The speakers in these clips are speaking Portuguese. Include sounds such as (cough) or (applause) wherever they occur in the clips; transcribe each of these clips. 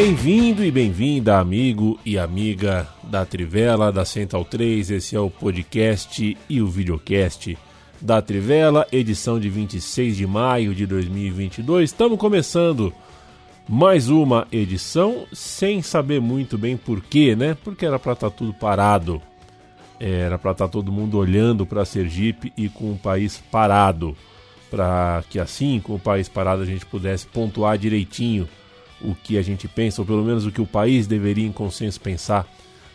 Bem-vindo e bem-vinda, amigo e amiga da Trivela, da Central 3. Esse é o podcast e o videocast da Trivela, edição de 26 de maio de 2022. Estamos começando mais uma edição sem saber muito bem porquê, né? Porque era para estar tá tudo parado. Era para estar tá todo mundo olhando para Sergipe e com o país parado. Para que assim, com o país parado, a gente pudesse pontuar direitinho o que a gente pensa, ou pelo menos o que o país deveria em consenso pensar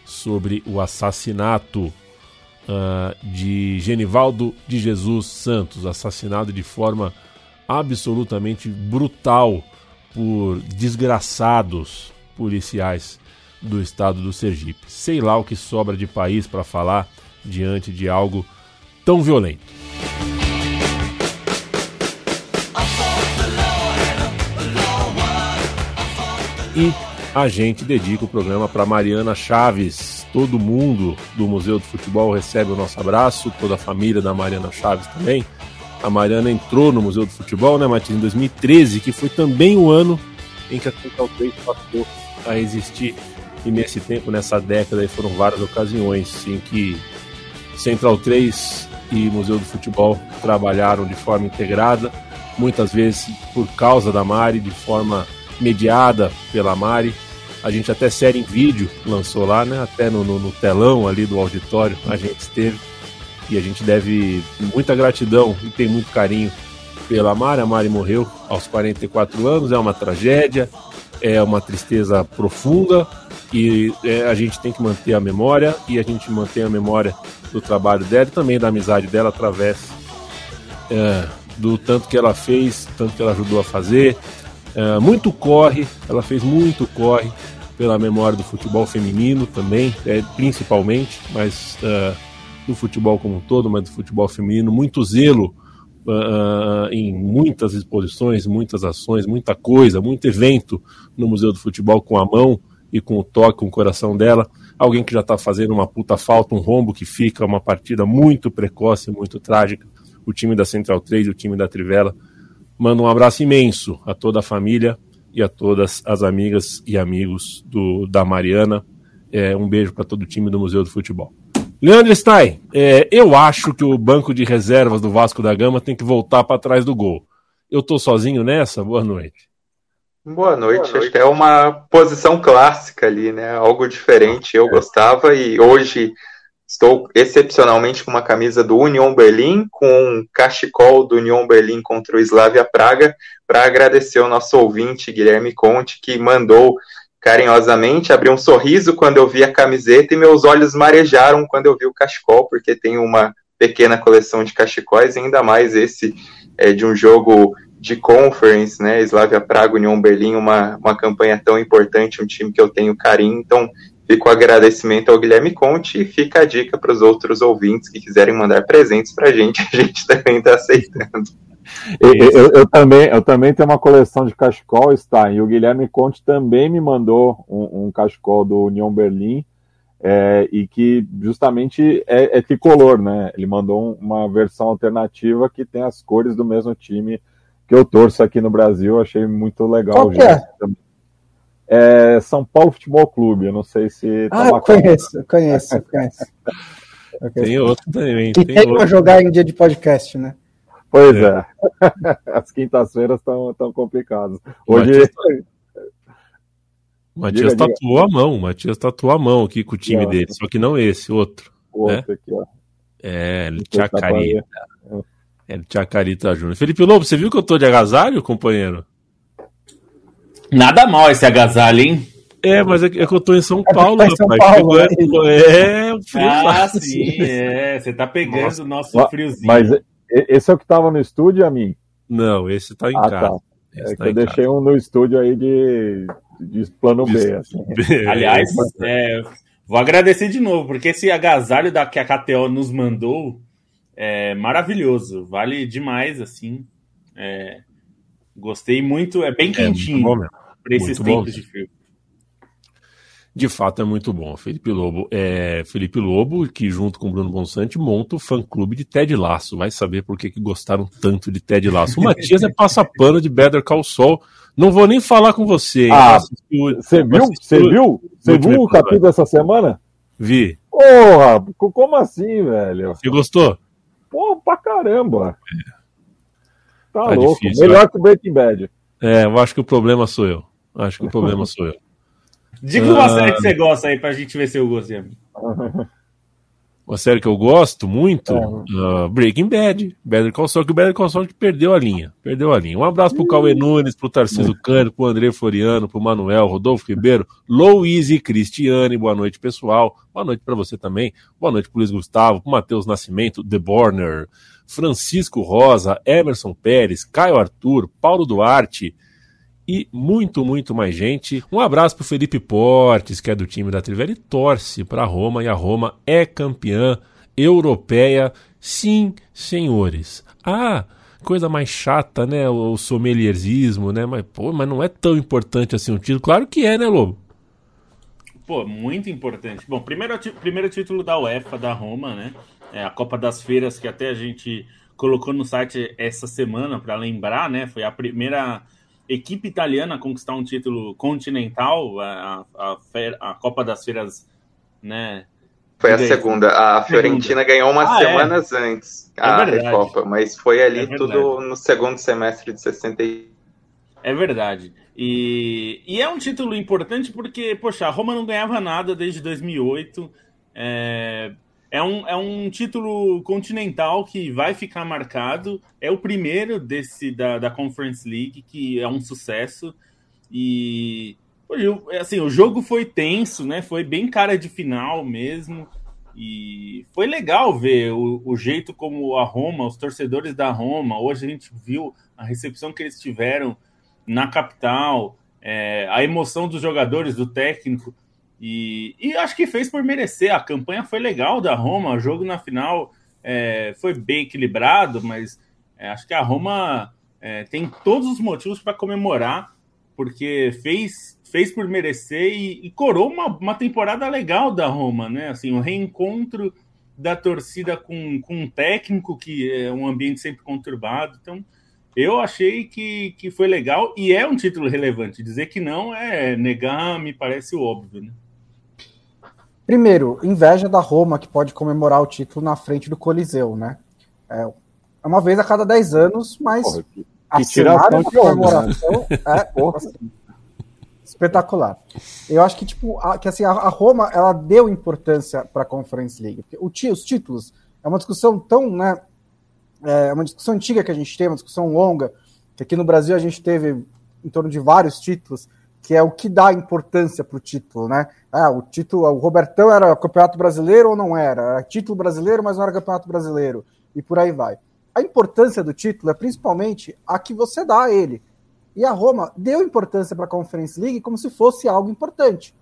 sobre o assassinato uh, de Genivaldo de Jesus Santos, assassinado de forma absolutamente brutal por desgraçados policiais do estado do Sergipe. Sei lá o que sobra de país para falar diante de algo tão violento. E a gente dedica o programa para Mariana Chaves. Todo mundo do Museu do Futebol recebe o nosso abraço, toda a família da Mariana Chaves também. A Mariana entrou no Museu do Futebol, né, Matheus, em 2013, que foi também o ano em que a Central 3 passou a existir. E nesse tempo, nessa década, foram várias ocasiões em que Central 3 e Museu do Futebol trabalharam de forma integrada, muitas vezes por causa da Mari, de forma mediada pela Mari. A gente até série em vídeo lançou lá, né? Até no, no, no telão ali do auditório a gente esteve. E a gente deve muita gratidão e tem muito carinho pela Mari. A Mari morreu aos 44 anos, é uma tragédia, é uma tristeza profunda e é, a gente tem que manter a memória e a gente mantém a memória do trabalho dela e também da amizade dela através é, do tanto que ela fez, tanto que ela ajudou a fazer, Uh, muito corre, ela fez muito corre pela memória do futebol feminino também, é, principalmente, mas uh, do futebol como um todo, mas do futebol feminino, muito zelo uh, em muitas exposições, muitas ações, muita coisa, muito evento no Museu do Futebol com a mão e com o toque, com o coração dela. Alguém que já está fazendo uma puta falta, um rombo que fica, uma partida muito precoce, muito trágica. O time da Central 3, o time da Trivela Mando um abraço imenso a toda a família e a todas as amigas e amigos do, da Mariana. É, um beijo para todo o time do Museu do Futebol. Leandro Stein, é, eu acho que o banco de reservas do Vasco da Gama tem que voltar para trás do gol. Eu estou sozinho nessa? Boa noite. Boa noite. Boa noite. Acho que é uma posição clássica ali, né? Algo diferente. Eu é. gostava e hoje Estou excepcionalmente com uma camisa do Union Berlim, com um cachecol do Union Berlim contra o Slavia Praga, para agradecer ao nosso ouvinte Guilherme Conte, que mandou carinhosamente, abriu um sorriso quando eu vi a camiseta e meus olhos marejaram quando eu vi o cachecol, porque tem uma pequena coleção de cachecóis, ainda mais esse é, de um jogo de conference, né? Slavia Praga, Union Berlim, uma, uma campanha tão importante, um time que eu tenho carinho. Então, Fica o agradecimento ao Guilherme Conte e fica a dica para os outros ouvintes que quiserem mandar presentes para a gente, a gente (laughs) também está aceitando. Eu, eu, eu, também, eu também tenho uma coleção de cachecol, está, e o Guilherme Conte também me mandou um, um cachecol do União Berlim, é, e que justamente é, é, tricolor, né? Ele mandou uma versão alternativa que tem as cores do mesmo time que eu torço aqui no Brasil, achei muito legal. Qual que é? É São Paulo Futebol Clube. Eu não sei se. Tá ah, eu conheço, eu conheço, eu conheço. Tem outro também. E tem, tem para jogar em dia de podcast, né? Pois é. é. (laughs) As quintas-feiras estão tão complicadas. Hoje. Matias (laughs) diga, tatuou diga. a mão, Matias tatuou a mão aqui com o time dele, só que não esse, outro. O né? outro aqui, ó. É, ele tinha carita. Ele tinha carita Júnior. Felipe Lobo, você viu que eu tô de agasalho, companheiro? Nada mal esse agasalho, hein? É, mas é que, é eu tô em São Paulo, tá em São rapaz. Paulo, Chegou- é, o (laughs) frio Ah, lá. sim, é. Você tá pegando Nossa. o nosso friozinho. Mas esse é o que tava no estúdio, a mim? Não, esse tá em Ah, casa. tá. É tá que eu deixei um no estúdio aí de, de plano B, assim. casa. (laughs) Aliás, é, vou agradecer de novo, porque esse agasalho da, que a KTO nos mandou é maravilhoso. Vale demais, assim. É, gostei muito, é bem É, muito quentinho bom mesmo. Para esses muito bom. tempos de frio. De fato é muito bom. Felipe Lobo é Felipe Lobo, que junto com Bruno Bonsante monta o fã-clube de Ted Laço. Vai saber por que, que gostaram tanto de Ted Laço. O Matias é passa-pano de Better Call Saul. Não vou nem falar com você. Ah, Você viu? Você viu? Você viu o capítulo dessa semana? Vi. Porra, co- como assim, velho? Você gostou? Porra, pra caramba. Tá, Tá louco. difícil, Melhor que o Breaking Bad. É, eu acho que o problema sou eu. Acho que o problema sou eu. (laughs) Diga uma Ah. série que você gosta aí pra gente ver se eu gosto. (laughs) Uma série que eu gosto muito, É. ah, Breaking Bad. Better Call Saul, que o Better Call Saul que perdeu a linha. Perdeu a linha. Um abraço pro Cauê Nunes, pro Tarcísio Cândido, pro André Floriano, pro Manuel, Rodolfo Ribeiro, Louise Cristiane, boa noite, pessoal. Boa noite pra você também. Boa noite pro Luiz Gustavo, pro Matheus Nascimento, The Borner, Francisco Rosa, Emerson Pérez, Caio Arthur, Paulo Duarte, e muito, muito mais gente. Um abraço pro Felipe Portes, que é do time da Trivela e torce para Roma, e a Roma é campeã europeia. Sim, senhores. Ah, coisa mais chata, né? O sommelierismo, né? Mas, pô, mas não é tão importante assim o título. Claro que é, né, Lobo? Pô, muito importante. Bom, primeiro, primeiro título da UEFA, da Roma, né? É a Copa das Feiras, que até a gente colocou no site essa semana para lembrar, né? Foi a primeira equipe italiana conquistar um título continental, a, a, a Copa das Feiras, né? Foi a segunda. A Fiorentina ganhou umas Ah, é. semanas antes É a verdade. Recopa, mas foi ali É tudo no segundo semestre de 60. e- É verdade. E, e é um título importante porque, poxa, a Roma não ganhava nada desde 2008. É, é, um, é um título continental que vai ficar marcado. É o primeiro desse da, da Conference League, que é um sucesso. E assim, o jogo foi tenso, né? Foi bem cara de final mesmo. E foi legal ver o, o jeito como a Roma, os torcedores da Roma, hoje a gente viu a recepção que eles tiveram na capital, é, a emoção dos jogadores, do técnico, e, e acho que fez por merecer. A campanha foi legal da Roma, o jogo na final é, foi bem equilibrado, mas é, acho que a Roma é, tem todos os motivos para comemorar, porque fez, fez por merecer e, e coroou uma, uma temporada legal da Roma, né? Assim, o reencontro da torcida com, com um técnico que é um ambiente sempre conturbado. Então, eu achei que, que foi legal e é um título relevante. Dizer que não é negar, me parece óbvio, né? Primeiro, inveja da Roma, que pode comemorar o título na frente do Coliseu, né? É uma vez a cada 10 anos, mas Porra, que- a que tiração onda, né? comemoração é (laughs) assim, espetacular. Eu acho que tipo a, que assim a, a Roma ela deu importância para a Conference League. O os títulos é uma discussão tão, né? É uma discussão antiga que a gente tem, uma discussão longa. Que aqui no Brasil a gente teve em torno de vários títulos, que é o que dá importância para o título, né? Ah, o título, o Robertão era campeonato brasileiro ou não era? Era título brasileiro, mas não era campeonato brasileiro. E por aí vai. A importância do título é principalmente a que você dá a ele. E a Roma deu importância para a Conference League como se fosse algo importante.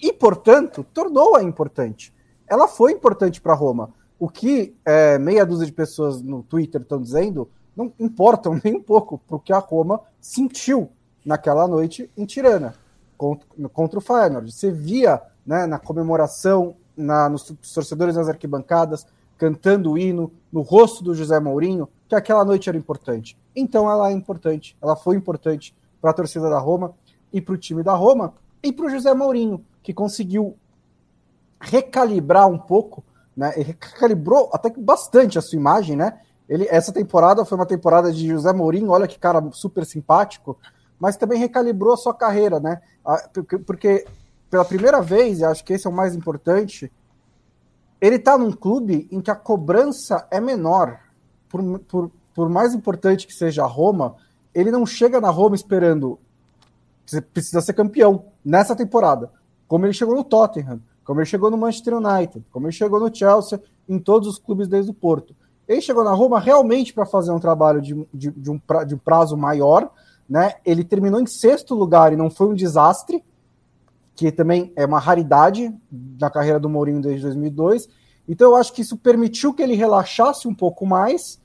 E, portanto, tornou-a importante. Ela foi importante para a Roma. O que é, meia dúzia de pessoas no Twitter estão dizendo não importam (laughs) nem um pouco para o que a Roma sentiu naquela noite em Tirana contra, contra o Feyenoord. Você via né, na comemoração, na, nos torcedores nas arquibancadas, cantando o hino, no rosto do José Mourinho, que aquela noite era importante. Então ela é importante, ela foi importante para a torcida da Roma e para o time da Roma e para o José Mourinho, que conseguiu recalibrar um pouco, né? Recalibrou até que bastante a sua imagem, né? Ele, essa temporada foi uma temporada de José Mourinho, olha que cara super simpático, mas também recalibrou a sua carreira, né? Porque, pela primeira vez, e acho que esse é o mais importante, ele está num clube em que a cobrança é menor. Por, por, por mais importante que seja a Roma, ele não chega na Roma esperando você precisa ser campeão. nessa temporada, como ele chegou no Tottenham, como ele chegou no Manchester United, como ele chegou no Chelsea, em todos os clubes desde o Porto. Ele chegou na Roma realmente para fazer um trabalho de, de, de, um pra, de prazo maior, né? Ele terminou em sexto lugar e não foi um desastre, que também é uma raridade na carreira do Mourinho desde 2002. Então eu acho que isso permitiu que ele relaxasse um pouco mais,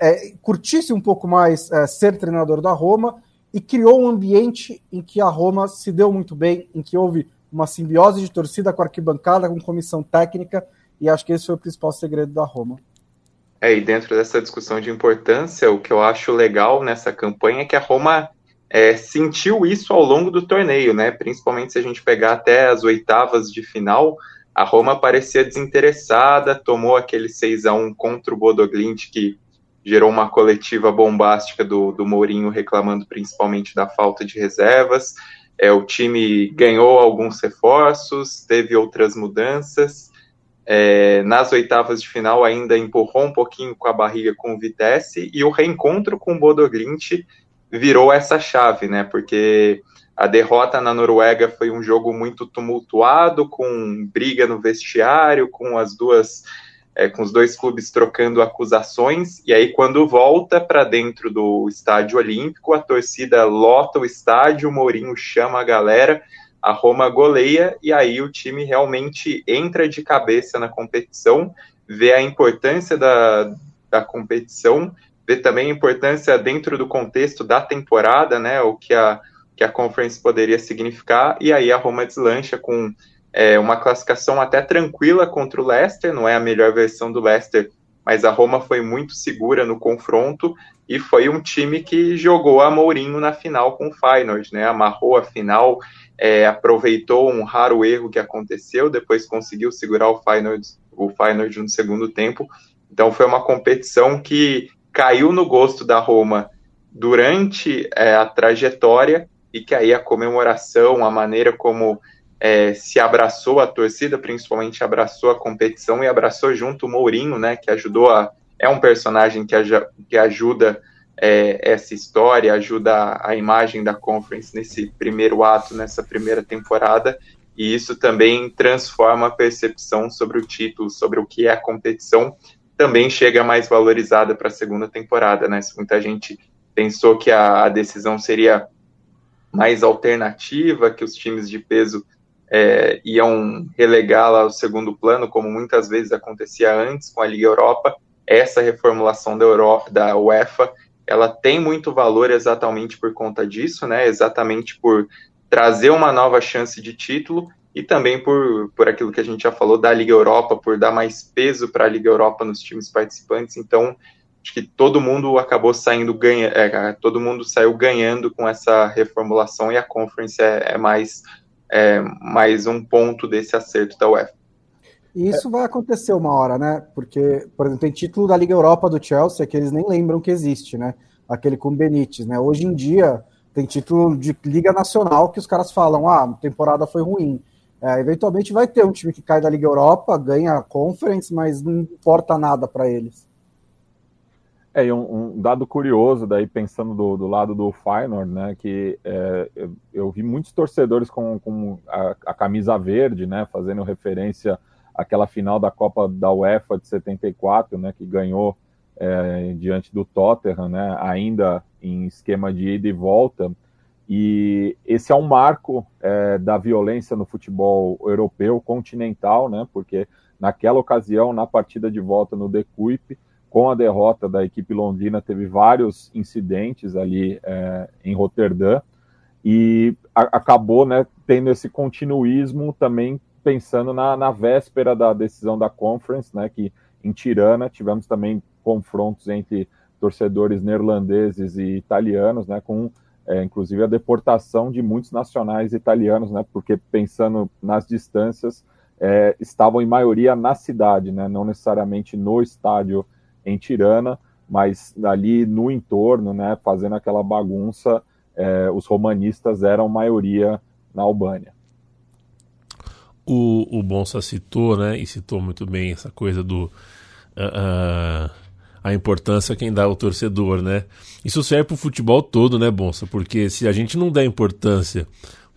é, curtisse um pouco mais é, ser treinador da Roma e criou um ambiente em que a Roma se deu muito bem, em que houve uma simbiose de torcida com arquibancada, com comissão técnica, e acho que esse foi o principal segredo da Roma. É, e dentro dessa discussão de importância, o que eu acho legal nessa campanha é que a Roma é, sentiu isso ao longo do torneio, né? Principalmente se a gente pegar até as oitavas de final, a Roma parecia desinteressada, tomou aquele 6 a 1 contra o Bodoglint, que gerou uma coletiva bombástica do, do Mourinho reclamando principalmente da falta de reservas. É, o time ganhou alguns reforços, teve outras mudanças. É, nas oitavas de final ainda empurrou um pouquinho com a barriga com o Vitesse e o reencontro com o Bodoglint virou essa chave, né? Porque a derrota na Noruega foi um jogo muito tumultuado, com briga no vestiário, com as duas é, com os dois clubes trocando acusações, e aí quando volta para dentro do estádio olímpico, a torcida lota o estádio, o Mourinho chama a galera, a Roma goleia, e aí o time realmente entra de cabeça na competição, vê a importância da, da competição, vê também a importância dentro do contexto da temporada, né, o que a, que a Conference poderia significar, e aí a Roma deslancha com é, uma classificação até tranquila contra o Leicester, não é a melhor versão do Leicester, mas a Roma foi muito segura no confronto e foi um time que jogou a Mourinho na final com o Feyenoord, né? Amarrou a final, é, aproveitou um raro erro que aconteceu, depois conseguiu segurar o Feyenoord, o Feyenoord no segundo tempo. Então foi uma competição que caiu no gosto da Roma durante é, a trajetória e que aí a comemoração, a maneira como é, se abraçou a torcida, principalmente abraçou a competição e abraçou junto o Mourinho, né, que ajudou a. É um personagem que, que ajuda é, essa história, ajuda a imagem da Conference nesse primeiro ato, nessa primeira temporada, e isso também transforma a percepção sobre o título, sobre o que é a competição, também chega mais valorizada para a segunda temporada, né? Muita gente pensou que a, a decisão seria mais alternativa, que os times de peso é, iam relegá-la ao segundo plano, como muitas vezes acontecia antes com a Liga Europa. Essa reformulação da, Europa, da UEFA, ela tem muito valor exatamente por conta disso, né? Exatamente por trazer uma nova chance de título e também por, por aquilo que a gente já falou da Liga Europa, por dar mais peso para a Liga Europa nos times participantes. Então, acho que todo mundo acabou saindo ganha, é, todo mundo saiu ganhando com essa reformulação e a Conference é, é mais é, mais um ponto desse acerto da UEFA. E isso vai acontecer uma hora, né? Porque, por exemplo, tem título da Liga Europa do Chelsea que eles nem lembram que existe, né? Aquele com Benítez, né? Hoje em dia tem título de Liga Nacional que os caras falam, ah, a temporada foi ruim. É, eventualmente vai ter um time que cai da Liga Europa, ganha a Conference, mas não importa nada para eles. É, e um, um, dado curioso, daí pensando do, do lado do Feyenoord, né, que é, eu, eu, vi muitos torcedores com, com a, a, camisa verde, né, fazendo referência àquela final da Copa da UEFA de 74, né, que ganhou é, diante do Tottenham, né, ainda em esquema de ida e volta, e esse é um marco é, da violência no futebol europeu continental, né, porque naquela ocasião, na partida de volta no The Kuip, com a derrota da equipe londrina, teve vários incidentes ali é, em Roterdã. E a, acabou né, tendo esse continuismo também pensando na, na, véspera da decisão da Conference, né, que em Tirana tivemos também confrontos entre torcedores neerlandeses e italianos, né, com é, inclusive a deportação de muitos nacionais italianos, né, porque pensando nas distâncias, é, estavam em maioria na cidade, né, não necessariamente no estádio em Tirana, mas ali no entorno, né, fazendo aquela bagunça, é, os romanistas eram maioria na Albânia. O, o Bonsa citou, né, e citou muito bem essa coisa do uh, uh, a importância quem dá ao torcedor, né? Isso serve para o futebol todo, né, Bonsa? Porque se a gente não dá importância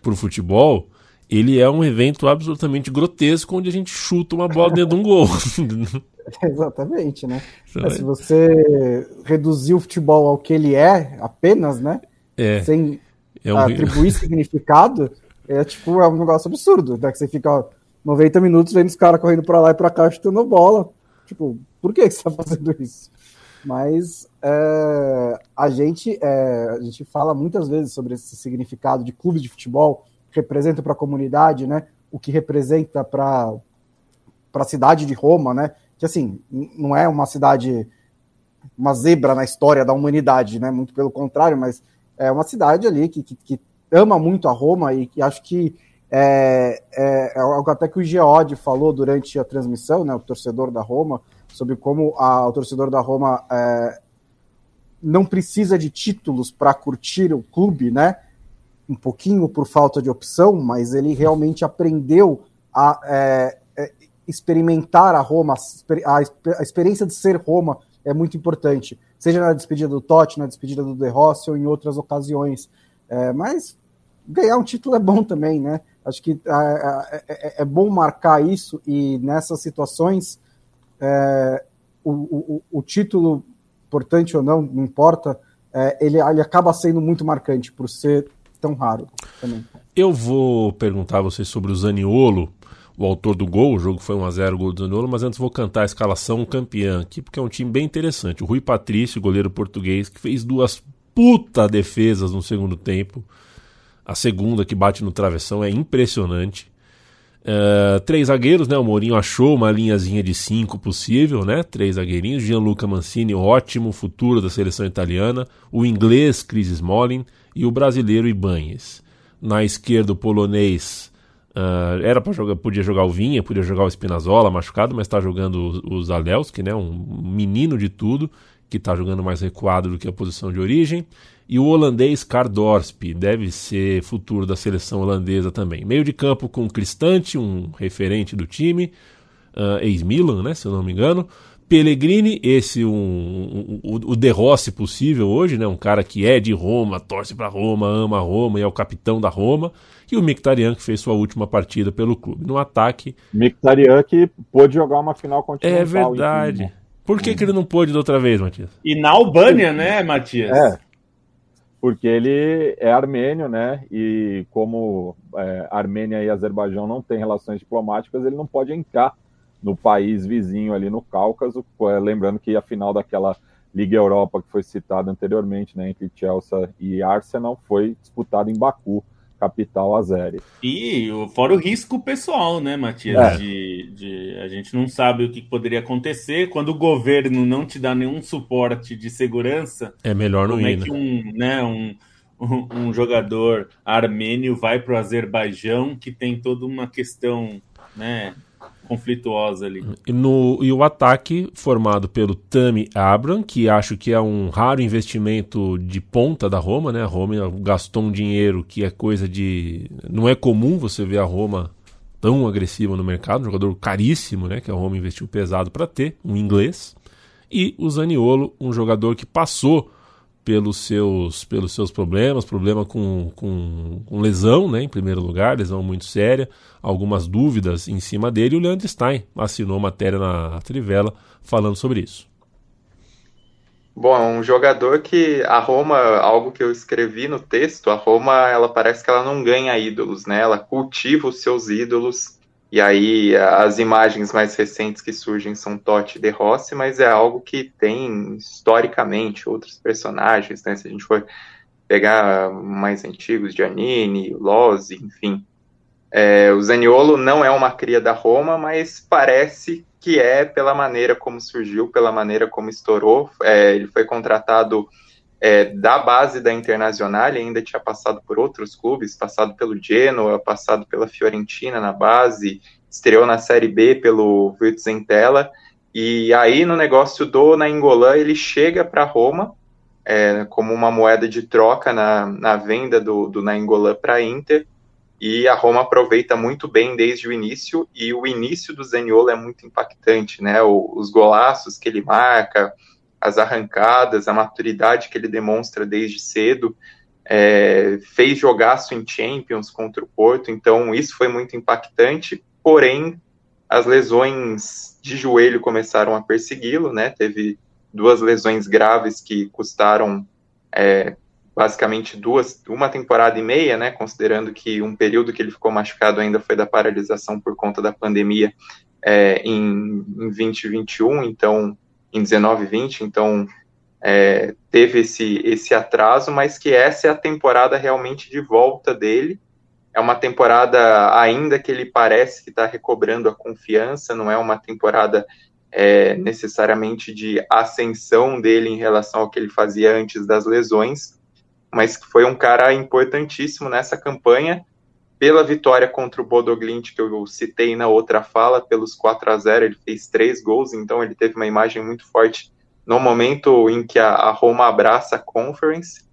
para o futebol, ele é um evento absolutamente grotesco onde a gente chuta uma bola dentro de um gol. (laughs) (laughs) Exatamente, né? É, se você reduzir o futebol ao que ele é, apenas, né? É. Sem É um- atribuir (laughs) significado, é tipo, é um negócio absurdo. Né? Que você fica ó, 90 minutos vendo os caras correndo pra lá e pra cá chutando bola. Tipo, por que você tá (laughs) fazendo isso? Mas é, a, gente, é, a gente fala muitas vezes sobre esse significado de clubes de futebol que representa para a comunidade, né? O que representa para a cidade de Roma, né? Que assim, não é uma cidade, uma zebra na história da humanidade, né? Muito pelo contrário, mas é uma cidade ali que, que, que ama muito a Roma e que acho que é, é, é algo até que o Geode falou durante a transmissão, né? O torcedor da Roma, sobre como a- o torcedor da Roma é, não precisa de títulos para curtir o clube, né? Um pouquinho por falta de opção, mas ele realmente aprendeu a é, é, experimentar a Roma, a, a experiência de ser Roma é muito importante, seja na despedida do Totti, na despedida do De Rossi ou em outras ocasiões. É, mas ganhar um título é bom também, né? Acho que é, é- é bom marcar isso e nessas situações é, o, o- o título, importante ou não, não importa, é, ele, ele acaba sendo muito marcante por ser tão raro também. Eu vou perguntar a vocês sobre o Zaniolo, o autor do gol. O jogo foi 1x0 o gol do Zaniolo, mas antes vou cantar a escalação campeã aqui, porque é um time bem interessante. O Rui Patrício, goleiro português, que fez duas puta defesas no segundo tempo. A segunda que bate no travessão é impressionante. Uh, três zagueiros, né? O Mourinho achou uma linhazinha de cinco possível, né? Três zagueirinhos. Gianluca Mancini, ótimo futuro da seleção italiana. O inglês, Chris Smalling. E o brasileiro, Ibanez. Na esquerda, o polonês. uh, era para jogar, podia jogar o Vinha, podia jogar o Spinazzola machucado, mas está jogando o, o Zalewski, né? Um menino de tudo, que está jogando mais recuado do que a posição de origem. E o holandês Cardorsp, deve ser futuro da seleção holandesa também. Meio de campo com Cristante, um referente do time, uh, ex-Milan, né, se eu não me engano. Pellegrini, esse um, um, o, o De Rossi possível hoje, né, um cara que é de Roma, torce para Roma, ama Roma e é o capitão da Roma. E o Mkhitaryan, que fez sua última partida pelo clube. No ataque... Mkhitaryan que pôde jogar uma final continental. É verdade. enfim. Por que, que ele não pôde da outra vez, Matias? E na Albânia, né, Matias? É, porque ele é armênio, né? E como é, Armênia e Azerbaijão não têm relações diplomáticas, ele não pode entrar no país vizinho ali no Cáucaso. é, Lembrando que a final daquela Liga Europa que foi citada anteriormente, né, entre Chelsea e Arsenal, foi disputada em Baku, capital azeri. E fora o risco pessoal, né, Matias? É. De, de- a gente não sabe o que poderia acontecer quando o governo não te dá nenhum suporte de segurança. É melhor não Como é ir, né? que um, né, um, um, um jogador armênio vai para o Azerbaijão que tem toda uma questão, né, conflituosa ali. E, no, e o ataque formado pelo Tami Abraham, que acho que é um raro investimento de ponta da Roma, né? A Roma gastou um dinheiro que é coisa de. Não é comum você ver a Roma tão agressiva no mercado, um jogador caríssimo, né? Que a Roma investiu pesado para ter, um inglês. E o Zaniolo, um jogador que passou pelos seus, pelos seus problemas, problema com, com, com lesão, né, em primeiro lugar, lesão muito séria, algumas dúvidas em cima dele, e o Leandro Stein assinou matéria na Trivela falando sobre isso. Bom, é um jogador que a Roma, algo que eu escrevi no texto, a Roma, ela parece que ela não ganha ídolos, né? Ela cultiva os seus ídolos. E aí as imagens mais recentes que surgem são Totti e De Rossi, mas é algo que tem historicamente outros personagens, né? Se a gente for pegar mais antigos, Giannini, Lozzi, enfim. É, o Zaniolo não é uma cria da Roma, mas parece que é pela maneira como surgiu, pela maneira como estourou. É, ele foi contratado é, da base da Internacional, ainda tinha passado por outros clubes, passado pelo Genoa, passado pela Fiorentina na base, estreou na Série B pelo Virtus-Entella, e aí no negócio do Nainggolan ele chega para Roma é, como uma moeda de troca na, na venda do, do Nainggolan para a Inter, e a Roma aproveita muito bem desde o início, e o início do Zaniolo é muito impactante, né? O, os golaços que ele marca, as arrancadas, a maturidade que ele demonstra desde cedo. é, fez jogaço em Champions contra o Porto, então isso foi muito impactante, porém as lesões de joelho começaram a persegui-lo, né? Teve duas lesões graves que custaram é, basicamente duas, uma temporada e meia, né? Considerando que um período que ele ficou machucado ainda foi da paralisação por conta da pandemia é, em, em 2021, então em 19 20, então é, teve esse, esse atraso, mas que essa é a temporada realmente de volta dele. É uma temporada ainda que ele parece que está recobrando a confiança, não é uma temporada é, necessariamente de ascensão dele em relação ao que ele fazia antes das lesões, mas que foi um cara importantíssimo nessa campanha, pela vitória contra o Bodoglint, que eu citei na outra fala, pelos 4 a 0 ele fez três gols, então ele teve uma imagem muito forte no momento em que a, Roma abraça a Conference,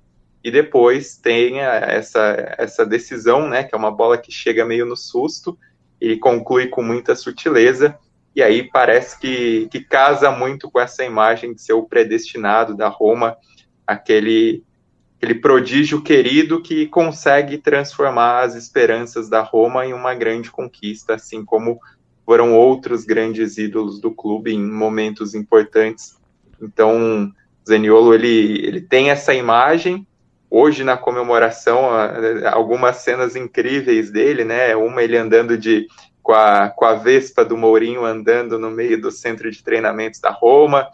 e depois tem essa, essa decisão, né, que é uma bola que chega meio no susto, e conclui com muita sutileza, e aí parece que, que casa muito com essa imagem de ser o predestinado da Roma, aquele, aquele prodígio querido que consegue transformar as esperanças da Roma em uma grande conquista, assim como foram outros grandes ídolos do clube em momentos importantes então, Zaniolo ele, ele tem essa imagem. Hoje na comemoração, algumas cenas incríveis dele, né? Uma ele andando de com a, com a Vespa do Mourinho andando no meio do centro de treinamentos da Roma.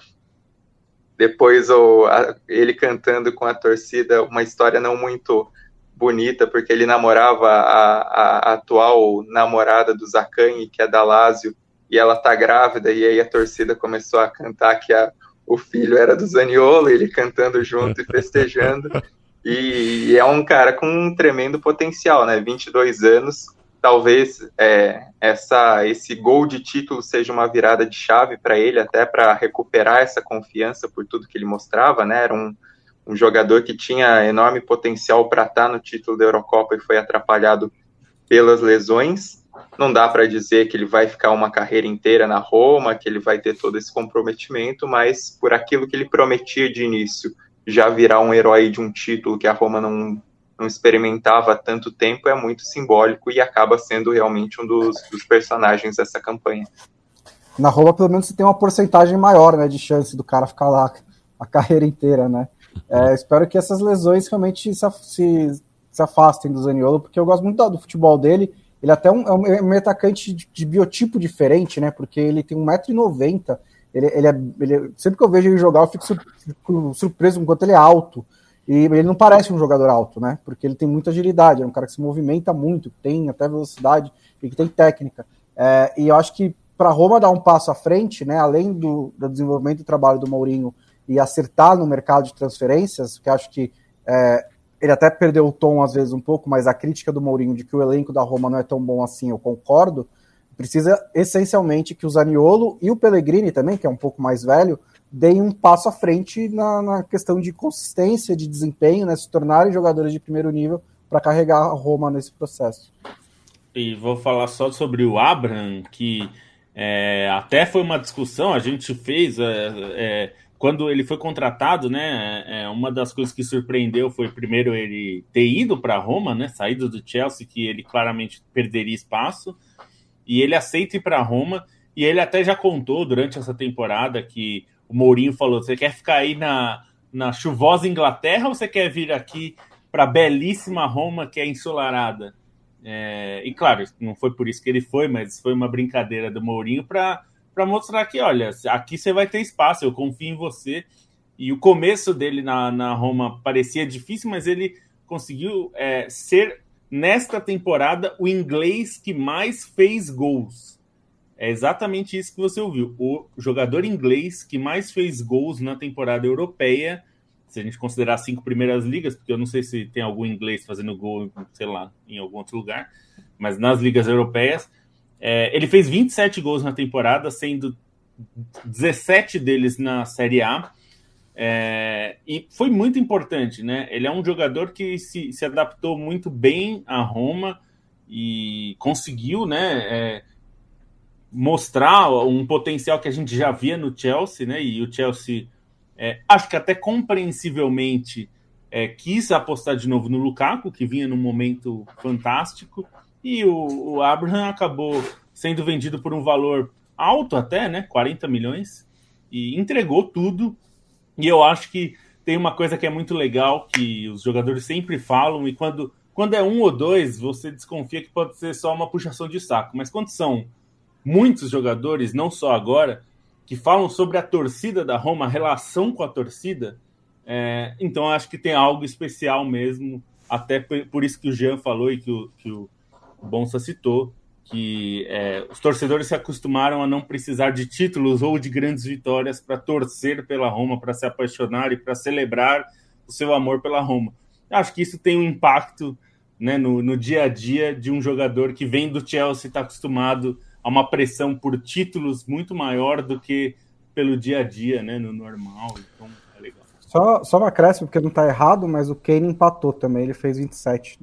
Depois o, a, ele cantando com a torcida uma história não muito bonita, porque ele namorava a, a, a atual namorada do Zacani, que é da Lazio, e ela tá grávida, e aí a torcida começou a cantar que a, o filho era do Zaniolo, ele cantando junto e festejando. (laughs) E, e, é um cara com um tremendo potencial, né? 22 anos. Talvez é, essa, esse gol de título seja uma virada de chave para ele, até para recuperar essa confiança por tudo que ele mostrava, né? Era um, um jogador que tinha enorme potencial para estar tá no título da Eurocopa e foi atrapalhado pelas lesões não dá para dizer que ele vai ficar uma carreira inteira na Roma, que ele vai ter todo esse comprometimento, mas por aquilo que ele prometia de início, já virar um herói de um título que a Roma não, não experimentava há tanto tempo, é muito simbólico e acaba sendo realmente um dos, dos personagens dessa campanha. Na Roma, pelo menos, você tem uma porcentagem maior né, de chance do cara ficar lá a carreira inteira, né? É, espero que essas lesões realmente se, se, se afastem do Zaniolo, porque eu gosto muito do, do futebol dele ele é até um, é um atacante de, de, biotipo diferente, né? Porque ele tem 1,90m. Ele, ele, é, ele sempre que eu vejo ele jogar, eu fico, fico surpreso com quanto ele é alto. E ele não parece um jogador alto, né? Porque ele tem muita agilidade, é um cara que se movimenta muito, tem até velocidade e que tem técnica. É, e eu acho que para Roma dar um passo à frente, né, além do, do desenvolvimento e trabalho do Mourinho e acertar no mercado de transferências, que acho que é, ele até perdeu o tom às vezes um pouco, mas a crítica do Mourinho de que o elenco da Roma não é tão bom assim, eu concordo. Precisa essencialmente que o Zaniolo e o Pellegrini também, que é um pouco mais velho, deem um passo à frente na, na questão de consistência, de desempenho, né, se tornarem jogadores de primeiro nível para carregar a Roma nesse processo. E vou falar só sobre o Abraham, que é, até foi uma discussão, a gente fez. É, é, quando ele foi contratado, né, é, uma das coisas que surpreendeu foi primeiro ele ter ido para Roma, né, saído do Chelsea, que ele claramente perderia espaço, e ele aceita ir para Roma, e ele até já contou durante essa temporada que o Mourinho falou: você quer ficar aí na, na chuvosa Inglaterra ou você quer vir aqui para a belíssima Roma que é ensolarada? É, e claro, não foi por isso que ele foi, mas foi uma brincadeira do Mourinho para mostrar que, olha, aqui você vai ter espaço, eu confio em você. E o começo dele na, na Roma parecia difícil, mas ele conseguiu é, ser, nesta temporada, o inglês que mais fez gols. É exatamente isso que você ouviu. O jogador inglês que mais fez gols na temporada europeia, se a gente considerar as cinco primeiras ligas, porque eu não sei se tem algum inglês fazendo gol, sei lá, em algum outro lugar, mas nas ligas europeias, é, ele fez 27 gols na temporada, sendo 17 deles na Série A. É, e foi muito importante, né? Ele é um jogador que se, se adaptou muito bem a Roma e conseguiu, né? É, mostrar um potencial que a gente já via no Chelsea, né? E o Chelsea, é, acho que até compreensivelmente, é, quis apostar de novo no Lukaku, que vinha num momento fantástico, e o, o Abraham acabou sendo vendido por um valor alto até, né? 40 milhões, e entregou tudo. E eu acho que tem uma coisa que é muito legal, que os jogadores sempre falam, e quando, quando é um ou dois, você desconfia que pode ser só uma puxação de saco. Mas quando são muitos jogadores, não só agora, que falam sobre a torcida da Roma, a relação com a torcida, é, então acho que tem algo especial mesmo, até por isso que o Jean falou e que o, que o Bonsa citou, que é, os torcedores se acostumaram a não precisar de títulos ou de grandes vitórias para torcer pela Roma, para se apaixonar e para celebrar o seu amor pela Roma. Acho que isso tem um impacto né, no, no dia a dia de um jogador que vem do Chelsea, está acostumado a uma pressão por títulos muito maior do que pelo dia a dia, né, no normal. Então, é legal. Só, só uma acréscimo, porque não está errado, mas o Kane empatou também, ele fez 27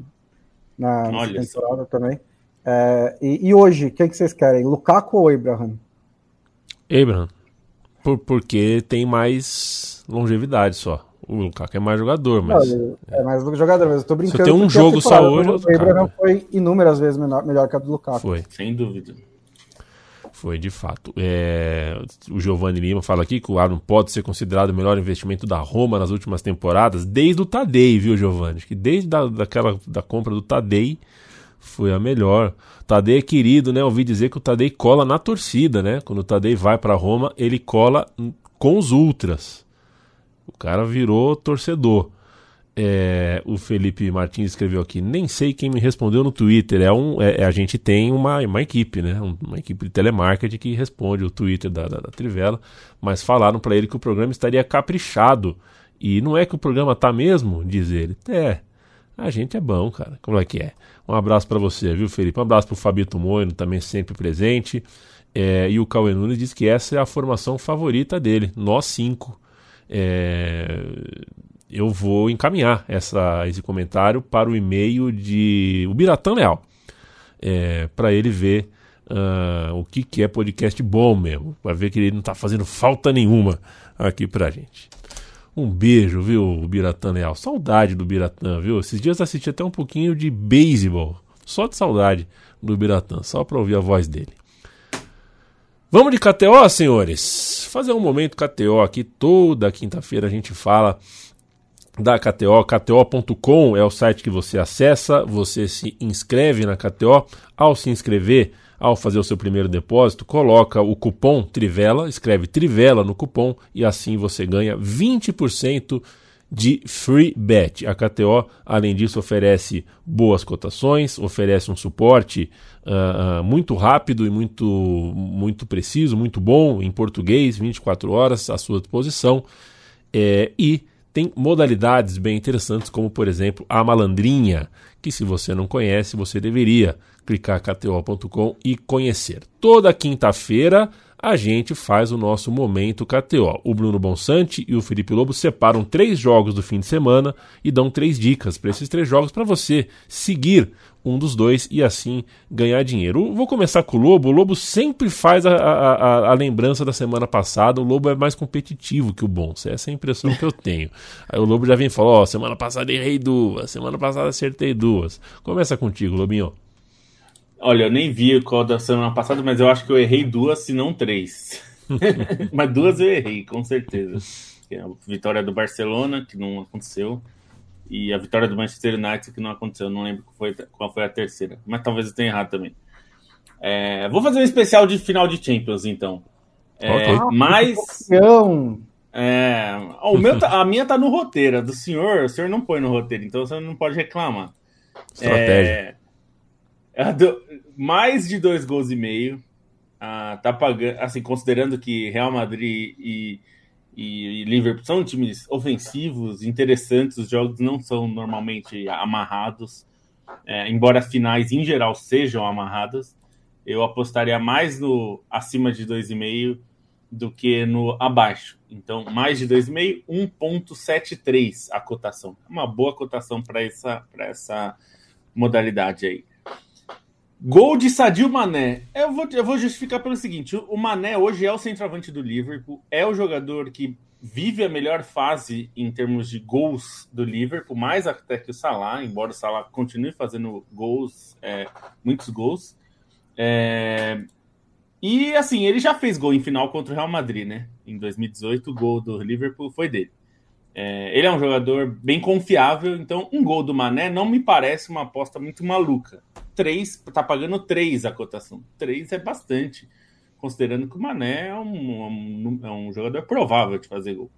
na, na temporada também. É, e, e, hoje, quem que vocês querem? Lukaku ou Abraham? Abraham. Por, porque tem mais longevidade só. O Lukaku é mais jogador, mas. Não, é mais jogador, mas eu tô brincando. Se tem um jogo só hoje. O Abraham foi inúmeras vezes melhor, melhor que a do Lukaku. Foi. Sem dúvida. Foi, de fato. É, o Giovanni Lima fala aqui que o Aaron pode ser considerado o melhor investimento da Roma nas últimas temporadas, desde o Tadei, viu, Giovanni? Que desde da, daquela da compra do Tadei foi a melhor. Tadei é querido, né? Ouvi dizer que o Tadei cola na torcida, né? Quando o Tadei vai para Roma, ele cola com os ultras. O cara virou torcedor. É, o Felipe Martins escreveu aqui, nem sei quem me respondeu no Twitter. É um, é, é, a gente tem uma, uma equipe, né? Uma equipe de telemarketing que responde o Twitter da, da, da Trivela, mas falaram para ele que o programa estaria caprichado. E não é que o programa tá mesmo, diz ele. É, a gente é bom, cara. Como é que é? Um abraço para você, viu, Felipe? Um abraço pro Fabito Moino, também sempre presente. É, e o Cauê Nunes diz que essa é a formação favorita dele, nós cinco. É, eu vou encaminhar essa, esse comentário para o e-mail de o Biratã Leal, é, para ele ver uh, o que, que é podcast bom mesmo, para ver que ele não está fazendo falta nenhuma aqui para gente. Um beijo, viu, Biratã Leal. Saudade do Biratã, viu? Esses dias assisti até um pouquinho de beisebol. Só de saudade do Biratã, só para ouvir a voz dele. Vamos de KTO, senhores? Fazer um momento KTO aqui. Toda quinta-feira a gente fala da KTO, KTO.com é o site que você acessa, você se inscreve na KTO. Ao se inscrever, ao fazer o seu primeiro depósito, coloca o cupom Trivela, escreve Trivela no cupom e assim você ganha 20% de free bet. A KTO, além disso, oferece boas cotações, oferece um suporte uh, muito rápido e muito, muito preciso, muito bom em português, 24 horas à sua disposição. É, e tem modalidades bem interessantes, como por exemplo a malandrinha, que se você não conhece, você deveria clicar kto.com e conhecer. Toda quinta-feira a gente faz o nosso momento KTO. O Bruno Bonsante e o Felipe Lobo separam três jogos do fim de semana e dão três dicas para esses três jogos para você seguir um dos dois e assim ganhar dinheiro. Vou começar com o Lobo. O Lobo sempre faz a, a, a, lembrança da semana passada. O Lobo é mais competitivo que o Bonsa. Essa é a impressão que eu tenho. (laughs) Aí o Lobo já vem e fala: Ó, oh, semana passada errei duas, semana passada acertei duas. Começa contigo, Lobinho. Olha, eu nem vi qual da semana passada, mas eu acho que eu errei duas, se não três. (laughs) mas duas eu errei, com certeza. É a vitória do Barcelona, que não aconteceu e a vitória do Manchester United que não aconteceu. Não lembro qual foi, qual foi a terceira, mas talvez eu tenha errado também. É, vou fazer um especial de final de Champions, então. É, okay. Mas. É, o meu tá, a minha tá no roteiro, a do senhor, o senhor não põe no roteiro, então você não pode reclamar. Estratégia. É, do, mais de dois gols e meio. Ah, tá pagando, assim, considerando que Real Madrid e e, Liverpool são times ofensivos, interessantes. Os jogos não são normalmente amarrados, é, embora finais em geral sejam amarradas. Eu apostaria mais no acima de 2,5 do que no abaixo. Então, mais de 2,5, 1,73 a cotação. Uma boa cotação para essa, essa modalidade aí. Gol de Sadio Mané. Eu vou, eu vou justificar pelo seguinte: o Mané hoje é o centroavante do Liverpool, é o jogador que vive a melhor fase em termos de gols do Liverpool, mais até que o Salah, embora o Salah continue fazendo gols, é, muitos gols. É, e assim, ele já fez gol em final contra o Real Madrid, né? Em 2018, o gol do Liverpool foi dele. É, ele é um jogador bem confiável, então um gol do Mané não me parece uma aposta muito maluca. Três, tá pagando três a cotação. Três é bastante considerando que o Mané é um, um, é um jogador provável de fazer gol.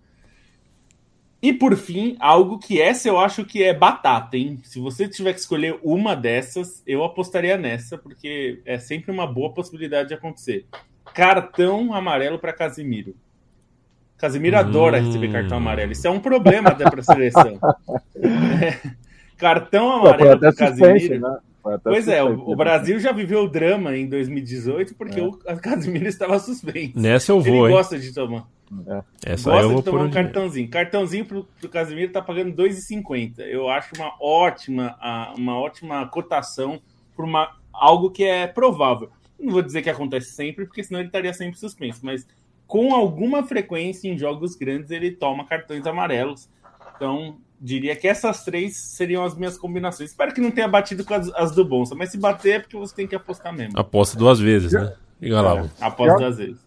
E por fim, algo que essa eu acho que é batata, hein? Se você tiver que escolher uma dessas, eu apostaria nessa, porque é sempre uma boa possibilidade de acontecer. Cartão amarelo para Casimiro. Casimiro hum. adora receber cartão amarelo. Isso é um problema da seleção. (laughs) É. Cartão amarelo para Casimiro. Né? Pois é, o, o, Brasil já viveu o drama em 2018 porque é. o Casimiro estava suspenso. Nessa eu vou. Ele hein? gosta de tomar. É. Essa gosta eu vou de tomar um cartãozinho. Cartãozinho pro, pro Casimiro tá pagando 2,50. Eu acho uma ótima, uma ótima cotação por uma, algo que é provável. Não vou dizer que acontece sempre, porque senão ele estaria sempre suspenso, mas com alguma frequência em jogos grandes ele toma cartões amarelos. Então, diria que essas três seriam as minhas combinações. Espero que não tenha batido com as, as do Bonsa, mas se bater é porque você tem que apostar mesmo. Aposta duas vezes, né? Liga lá. É, aposta duas vezes.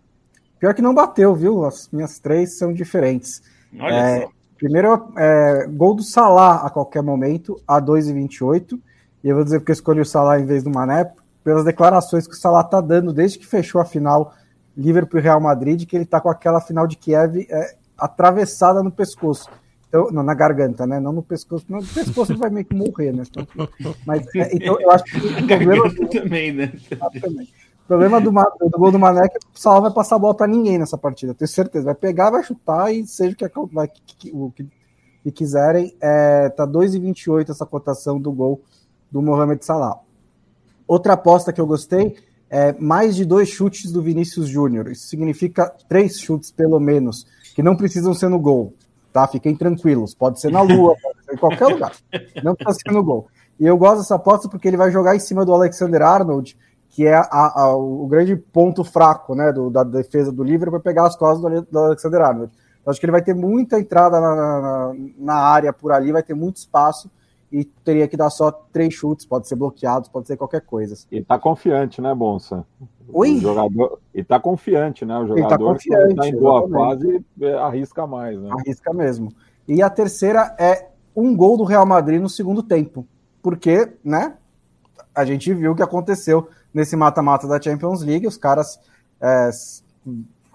Pior que não bateu, viu? As minhas três são diferentes. Olha é, só. Primeiro, é, gol do Salah a qualquer momento, a 2,28. E eu vou dizer porque eu escolhi o Salah em vez do Mané, pelas declarações que o Salah tá dando desde que fechou a final Liverpool e Real Madrid, que ele tá com aquela final de Kiev é, atravessada no pescoço. Então, não, na garganta, né? Não no pescoço. No pescoço ele vai meio que morrer, né? Então, mas, é, então, eu acho que o (laughs) problema do, também, né? O problema do, do gol do Mané é que o Salah vai passar a bola para ninguém nessa partida. tenho certeza. Vai pegar, vai chutar e seja o que, vai, que, o que, que quiserem. É, tá 2,28 essa cotação do gol do Mohamed Salah. Outra aposta que eu gostei é mais de dois chutes do Vinícius Júnior. Isso significa três chutes, pelo menos, que não precisam ser no gol tá? Fiquem tranquilos. Pode ser na lua, pode ser em qualquer lugar. Não precisa ser no gol. E eu gosto dessa aposta porque ele vai jogar em cima do Alexander Arnold, que é a, a, o grande ponto fraco né, do, da defesa do Liverpool, para pegar as costas do, do Alexander Arnold. Acho que ele vai ter muita entrada na, na, na, área por ali, vai ter muito espaço e teria que dar só três chutes, pode ser bloqueado, pode ser qualquer coisa. E tá confiante, né, Bonsa? Oi? O jogador, e tá confiante, né? O jogador ele tá confiante, tá em boa exatamente. fase é, arrisca mais, né? Arrisca mesmo. E a terceira é um gol do Real Madrid no segundo tempo. Porque, né? A gente viu o que aconteceu nesse mata-mata da Champions League. Os caras é,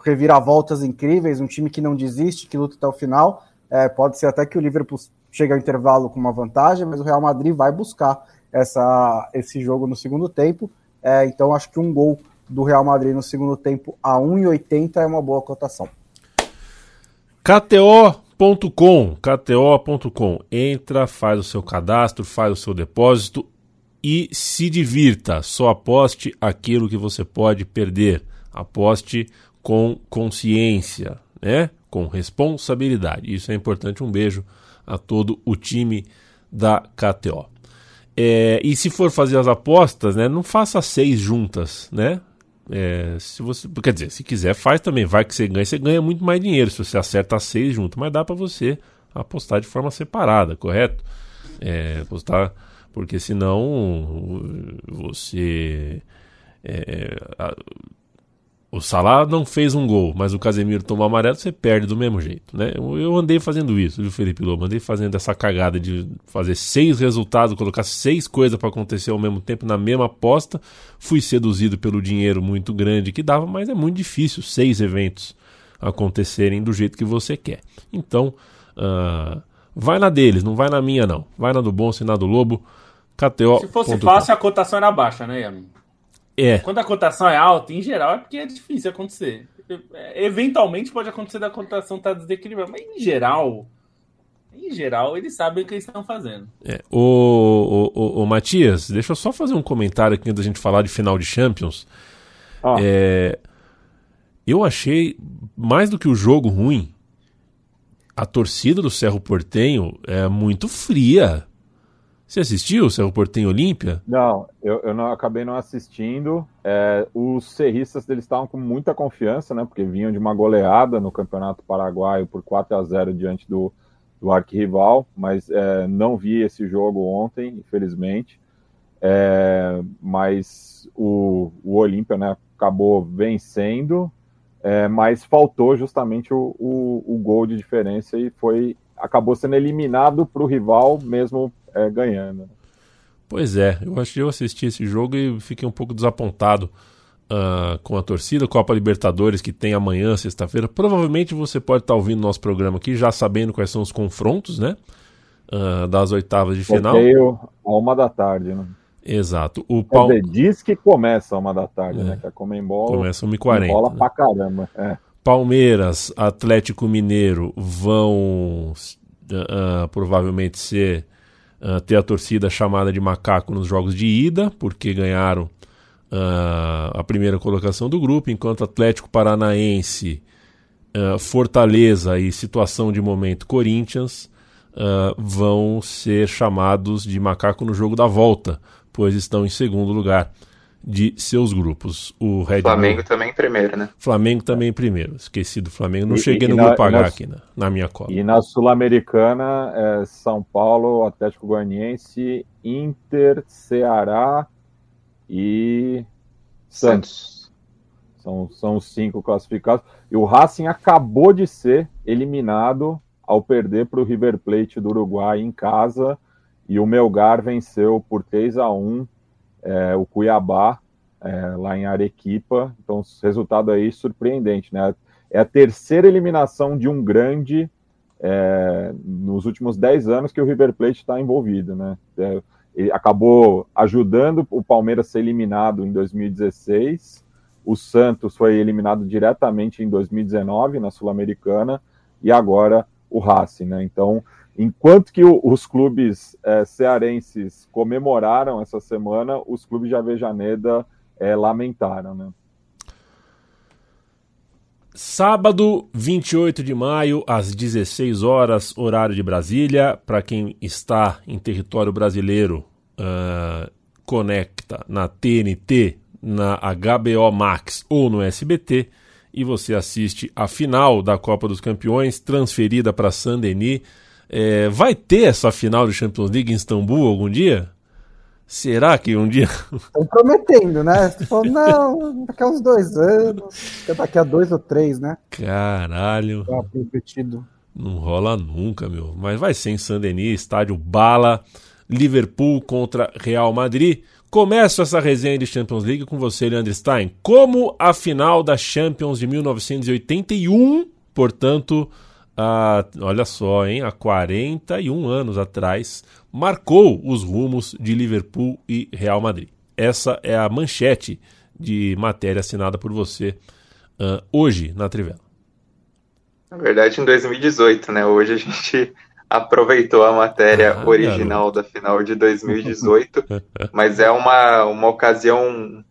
reviravoltas incríveis, um time que não desiste, que luta até o final. É, pode ser até que o Liverpool chegue ao intervalo com uma vantagem, mas o Real Madrid vai buscar essa, esse jogo no segundo tempo. É, então acho que um gol do Real Madrid no segundo tempo a 1,80 é uma boa cotação. KTO.com, KTO.com. Entra, faz o seu cadastro, faz o seu depósito e se divirta. Só aposte aquilo que você pode perder. Aposte com consciência, né? Com responsabilidade. Isso é importante. Um beijo a todo o time da KTO. É, e se for fazer as apostas, né, não faça seis juntas, né? É, se você, quer dizer, se quiser, faz também. Vai que você ganha, você ganha muito mais dinheiro se você acerta seis junto, mas dá para você apostar de forma separada, correto? É, apostar, porque senão você. É, a, o Salah não fez um gol, mas o Casemiro tomou amarelo, você perde do mesmo jeito, né? Eu, andei fazendo isso, viu, Felipe Lobo? Andei fazendo essa cagada de fazer seis resultados, colocar seis coisas para acontecer ao mesmo tempo na mesma aposta. Fui seduzido pelo dinheiro muito grande que dava, mas é muito difícil seis eventos acontecerem do jeito que você quer. Então, uh, vai na deles, não vai na minha não. Vai na do Bonso e na do Lobo. KTO. Se fosse fácil, a cotação era baixa, né, Yamin? É. Quando a cotação é alta, em geral, é porque é difícil acontecer. Eventualmente pode acontecer da cotação estar tá desequilibrada, mas em geral, em geral, eles sabem o que eles estão fazendo. É. O, o, o, o, Matias, deixa eu só fazer um comentário aqui antes da gente falar de final de Champions. É, eu achei, mais do que o jogo ruim, a torcida do Cerro Portenho é muito fria. Você assistiu o Cerro Portenho Olímpia? Não, eu, eu não acabei não assistindo. É, os serristas eles estavam com muita confiança, né? Porque vinham de uma goleada no Campeonato Paraguaio por 4 a 0 diante do, do arquirrival, mas é, não vi esse jogo ontem, infelizmente. É, mas o, o Olímpia né, acabou vencendo, é, mas faltou justamente o, o, o, gol de diferença e foi acabou sendo eliminado para o rival mesmo é, ganhando. Pois é, eu acho que eu assisti esse jogo e fiquei um pouco desapontado uh, com a torcida. Copa Libertadores que tem amanhã, sexta-feira. Provavelmente você pode estar tá ouvindo nosso programa aqui já sabendo quais são os confrontos, né? Uh, das oitavas de final. Sorteio a uma da tarde, né? Exato. O Pal... dizer, diz que começa uma da tarde, é. né? Que a Comembol começa 1h40. Bola né? pra caramba. É. Palmeiras, Atlético Mineiro vão uh, provavelmente ser uh, ter a torcida chamada de macaco nos jogos de ida, porque ganharam uh, a primeira colocação do grupo, enquanto Atlético Paranaense, Fortaleza e situação de momento Corinthians vão ser chamados de macaco no jogo da volta, pois estão em segundo lugar de seus grupos. O Red Flamengo Bull... também em primeiro, né? Flamengo também em primeiro. Esqueci do Flamengo. Não e, cheguei e no na, grupo H na, aqui na, na minha cola. E na Sul-Americana, é São Paulo, Atlético Goianiense, Inter, Ceará e Santos. São, são os cinco classificados. E o Racing acabou de ser eliminado ao perder para o River Plate do Uruguai em casa. E o Melgar venceu por 3 a 1 é, o Cuiabá, é, lá em Arequipa. Então, resultado aí surpreendente, né? É a terceira eliminação de um grande é, nos últimos 10 anos que o River Plate está envolvido, né? É, acabou ajudando o Palmeiras a ser eliminado em 2016. O Santos foi eliminado diretamente em 2019 na Sul-Americana e agora o Racing, né? Então, Enquanto que os clubes é, cearenses comemoraram essa semana, os clubes de Avejaneda é, lamentaram, né? Sábado, 28 de maio, às 16 horas, horário de Brasília. Para quem está em território brasileiro, uh, conecta na TNT, na HBO Max ou no SBT e você assiste a final da Copa dos Campeões, transferida para Saint-Denis é, vai ter essa final de Champions League em Istambul algum dia? Será que um dia. (laughs) Estão prometendo, né? Você falou, não, daqui a uns dois anos, daqui a dois ou três, né? Caralho. Tá prometido. Não rola nunca, meu. Mas vai ser em Saint-Denis, estádio Bala, Liverpool contra Real Madrid. Começo essa resenha de Champions League com você, Leandro Stein. Como a final da Champions de 1981, portanto, olha só, hein, há 41 anos atrás, marcou os rumos de Liverpool e Real Madrid. Essa é a manchete de matéria assinada por você uh, hoje na Trivela. Na verdade, em 2018, né? Hoje a gente (laughs) aproveitou a matéria ah, original garoto. da final de 2018, (laughs) mas é uma, uma ocasião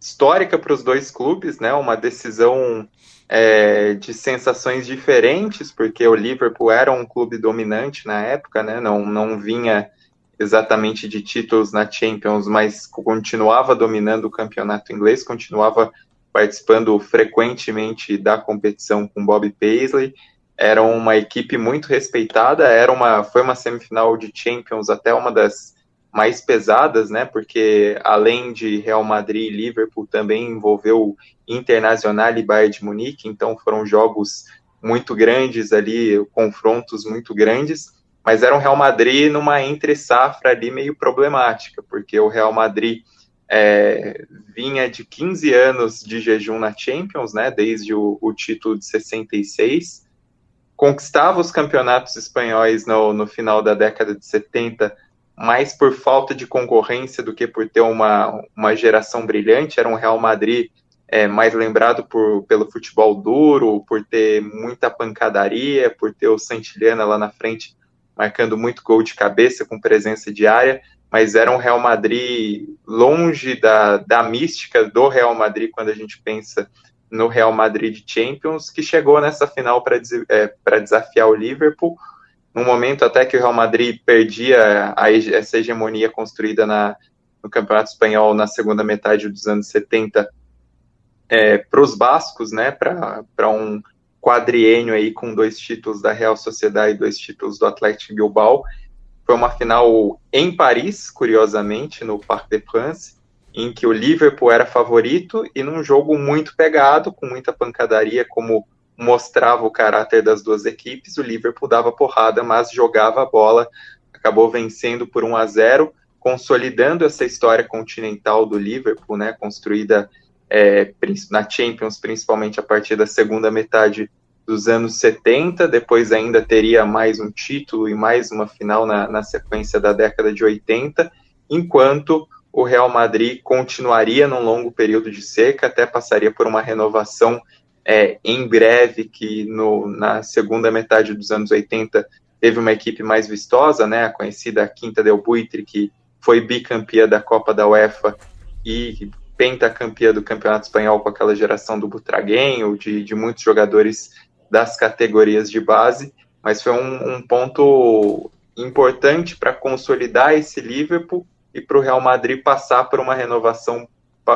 histórica para os dois clubes, né? Uma decisão é, de sensações diferentes, porque o Liverpool era um clube dominante na época, né? Não, não vinha exatamente de títulos na Champions, mas continuava dominando o campeonato inglês, continuava participando frequentemente da competição com Bob Paisley. Era uma equipe muito respeitada, era uma, foi uma semifinal de Champions, até uma das mais pesadas, né? Porque além de Real Madrid e Liverpool, também envolveu Internacional e Bayern de Munique, então foram jogos muito grandes ali, confrontos muito grandes, mas era um Real Madrid numa entre safra ali meio problemática, porque o Real Madrid é, vinha de 15 anos de jejum na Champions, né? Desde o, o título de 66, conquistava os campeonatos espanhóis no, no final da década de 70 mais por falta de concorrência do que por ter uma, uma geração brilhante. Era um Real Madrid é, mais lembrado por, pelo futebol duro, por ter muita pancadaria, por ter o Santillana lá na frente marcando muito gol de cabeça com presença diária, mas era um Real Madrid longe da, da mística do Real Madrid quando a gente pensa no Real Madrid Champions, que chegou nessa final para é, desafiar o Liverpool num momento até que o Real Madrid perdia a, essa hegemonia construída na, no Campeonato Espanhol na segunda metade dos anos 70 é, para os bascos, né, para um quadriênio aí com dois títulos da Real Sociedade e dois títulos do Atlético Bilbao. Foi uma final em Paris, curiosamente, no Parc des Princes, em que o Liverpool era favorito e num jogo muito pegado, com muita pancadaria, como mostrava o caráter das duas equipes, o Liverpool dava porrada, mas jogava a bola, acabou vencendo por 1 a 0, consolidando essa história continental do Liverpool, né, construída é, na Champions, principalmente a partir da segunda metade dos anos 70, depois ainda teria mais um título e mais uma final na, na sequência da década de 80, enquanto o Real Madrid continuaria num longo período de seca, até passaria por uma renovação é, em breve, que no, na segunda metade dos anos 80 teve uma equipe mais vistosa, né, a conhecida Quinta del Buitre, que foi bicampeã da Copa da UEFA e pentacampeã do Campeonato Espanhol com aquela geração do Butraguenho, de, de muitos jogadores das categorias de base, mas foi um, um ponto importante para consolidar esse Liverpool e para o Real Madrid passar por uma renovação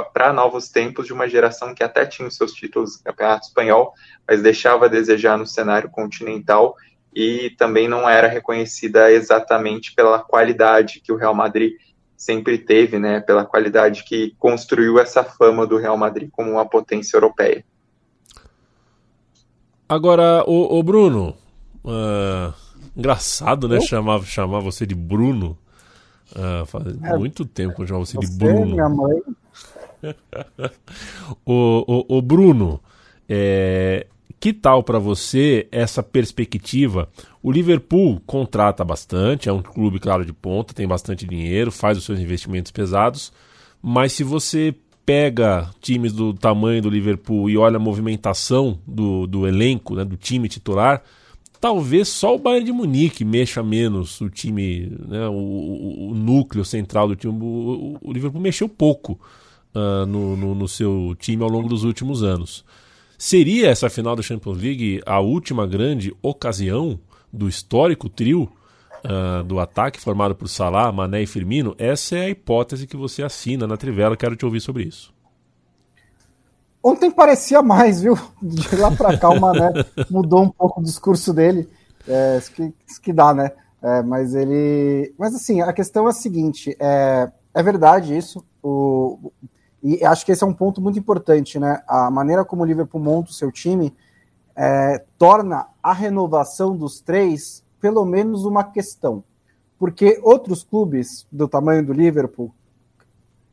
para novos tempos de uma geração que até tinha os seus títulos no Campeonato Espanhol, mas deixava a desejar no cenário continental e também não era reconhecida exatamente pela qualidade que o Real Madrid sempre teve, né, pela qualidade que construiu essa fama do Real Madrid como uma potência europeia. Agora, o, o Bruno, uh, engraçado, né, chamar, chamar você de Bruno. Uh, faz é, muito tempo que eu chamo você, você de Bruno. Minha mãe, o, o, o, Bruno, é, que tal para você essa perspectiva? O Liverpool contrata bastante, é um clube, claro, de ponta, tem bastante dinheiro, faz os seus investimentos pesados, mas se você pega times do tamanho do Liverpool e olha a movimentação do, do elenco, né, do time titular, talvez só o Bayern de Munique mexa menos o time, né, o, o, o núcleo central do time. O, o Liverpool mexeu pouco uh, no, no, no, seu time ao longo dos últimos anos. Seria essa final da Champions League a última grande ocasião do histórico trio uh, do ataque formado por Salah, Mané e Firmino? Essa é a hipótese que você assina na Trivela. Quero te ouvir sobre isso. Ontem parecia mais, viu? De lá para cá o Mané mudou um pouco o discurso dele. É, isso, que, isso que dá, né? É, mas ele. Mas assim, a questão é a seguinte: é, é verdade isso. O, e acho que esse é um ponto muito importante, né? A maneira como o Liverpool monta o seu time é, torna a renovação dos três pelo menos uma questão. Porque outros clubes do tamanho do Liverpool,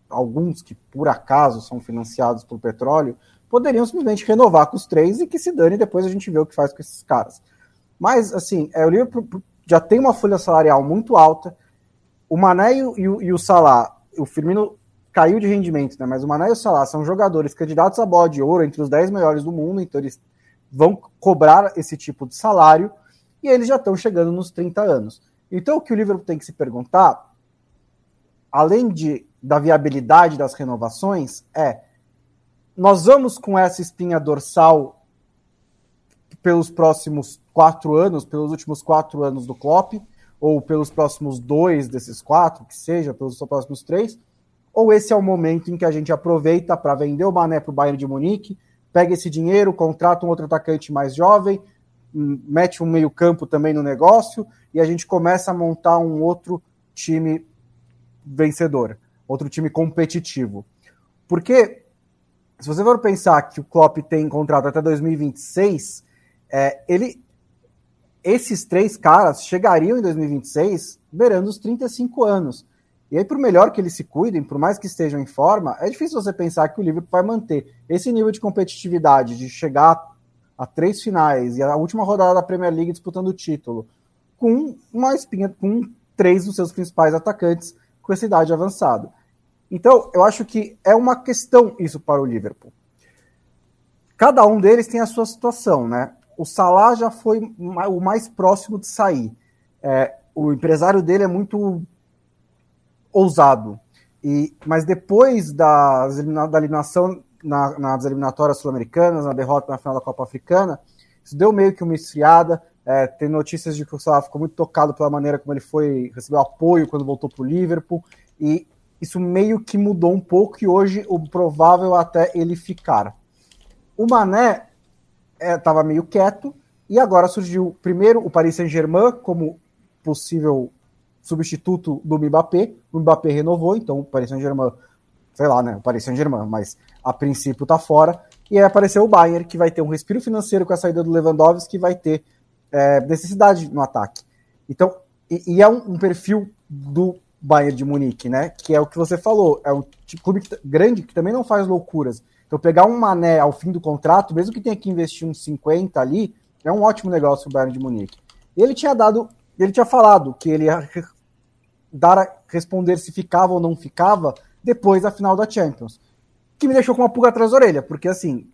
alguns que por acaso são financiados pelo petróleo, poderiam simplesmente renovar com os três e que se dane depois a gente vê o que faz com esses caras. Mas, assim, é, o Liverpool já tem uma folha salarial muito alta. O Mané e o, e o Salah, o Firmino caiu de rendimento, né? Mas o Mané e o Salah são jogadores candidatos a bola de ouro entre os 10 melhores do mundo, então eles vão cobrar esse tipo de salário e eles já estão chegando nos 30 anos. Então o que o Liverpool tem que se perguntar, além de da viabilidade das renovações, é nós vamos com essa espinha dorsal pelos próximos quatro anos, pelos últimos quatro anos do Klopp, ou pelos próximos dois desses quatro, que seja, pelos próximos três, ou esse é o momento em que a gente aproveita para vender o Mané para o Bayern de Munique, pega esse dinheiro, contrata um outro atacante mais jovem, hum, mete um meio-campo também no negócio e a gente começa a montar um outro time vencedor, outro time competitivo. Porque se você for pensar que o Klopp tem contrato até 2026, é, ele esses três caras chegariam em 2026 beirando os 35 anos. E aí, por melhor que eles se cuidem, por mais que estejam em forma, é difícil você pensar que o Liverpool vai manter esse nível de competitividade, de chegar a três finais e a última rodada da Premier League disputando o título, com uma espinha, com três dos seus principais atacantes com essa idade avançada. Então, eu acho que é uma questão isso para o Liverpool. Cada um deles tem a sua situação, né? O Salah já foi o mais próximo de sair. É, o empresário dele é muito ousado. E, mas depois da, da eliminação na, nas eliminatórias sul-americanas, na derrota na final da Copa Africana, isso deu meio que uma esfriada. É, tem notícias de que o Salah ficou muito tocado pela maneira como ele foi, recebeu apoio quando voltou para o Liverpool, e isso meio que mudou um pouco, e hoje o provável até ele ficar. O Mané estava é, meio quieto, e agora surgiu primeiro o Paris Saint-Germain como possível substituto do Mbappé. O Mbappé renovou, então o Paris Saint-Germain, sei lá, né? O Paris Saint-Germain, mas a princípio está fora. E aí apareceu o Bayern, que vai ter um respiro financeiro com a saída do Lewandowski, que vai ter é, necessidade no ataque. Então, e, e é um, um, perfil do Bayern de Munique, né? Que é o que você falou, é um clube grande que também não faz loucuras. Então, pegar um mané ao fim do contrato, mesmo que tenha que investir uns 50 ali, é um ótimo negócio o Bayern de Munique. Ele tinha dado, ele tinha falado que ele ia dar a responder se ficava ou não ficava depois da final da Champions. Que me deixou com uma pulga atrás da orelha, porque assim,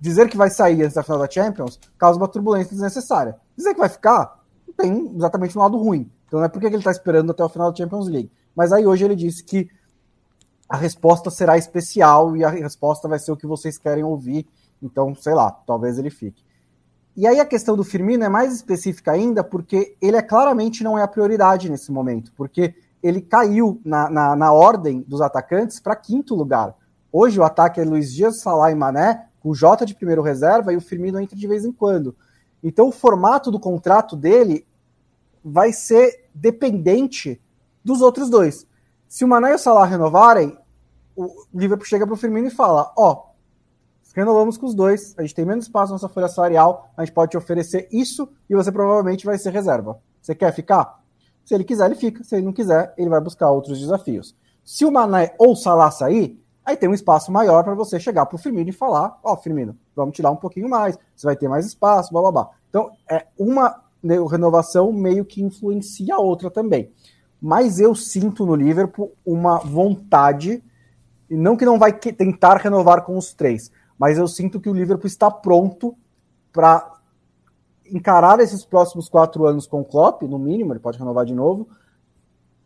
dizer que vai sair antes da final da Champions causa uma turbulência desnecessária. Dizer que vai ficar, tem exatamente um lado ruim. Então não é porque ele está esperando até o final da Champions League. Mas aí hoje ele disse que a resposta será especial e a resposta vai ser o que vocês querem ouvir. Então, sei lá, talvez ele fique. E aí a questão do Firmino é mais específica ainda, porque ele é claramente não é a prioridade nesse momento, porque ele caiu na, na, na ordem dos atacantes para quinto lugar. Hoje o ataque é Luiz Dias, Salah e Mané, com o Jota de primeiro reserva e o Firmino entra de vez em quando. Então o formato do contrato dele vai ser dependente dos outros dois. Se o Mané e o Salah renovarem, o Liverpool chega para o Firmino e fala: Ó, oh, renovamos com os dois, a gente tem menos espaço na nossa folha salarial, a gente pode te oferecer isso e você provavelmente vai ser reserva. Você quer ficar? Se ele quiser, ele fica. Se ele não quiser, ele vai buscar outros desafios. Se o Mané ou o Salah sair, aí tem um espaço maior para você chegar para o Firmino e falar: Ó, oh, Firmino, vamos tirar um pouquinho mais, você vai ter mais espaço, blá blá blá. Então, é uma renovação meio que influencia a outra também. Mas eu sinto no Liverpool uma vontade, e não que não vai tentar renovar com os três, mas eu sinto que o Liverpool está pronto para encarar esses próximos quatro anos com o Klopp, no mínimo, ele pode renovar de novo,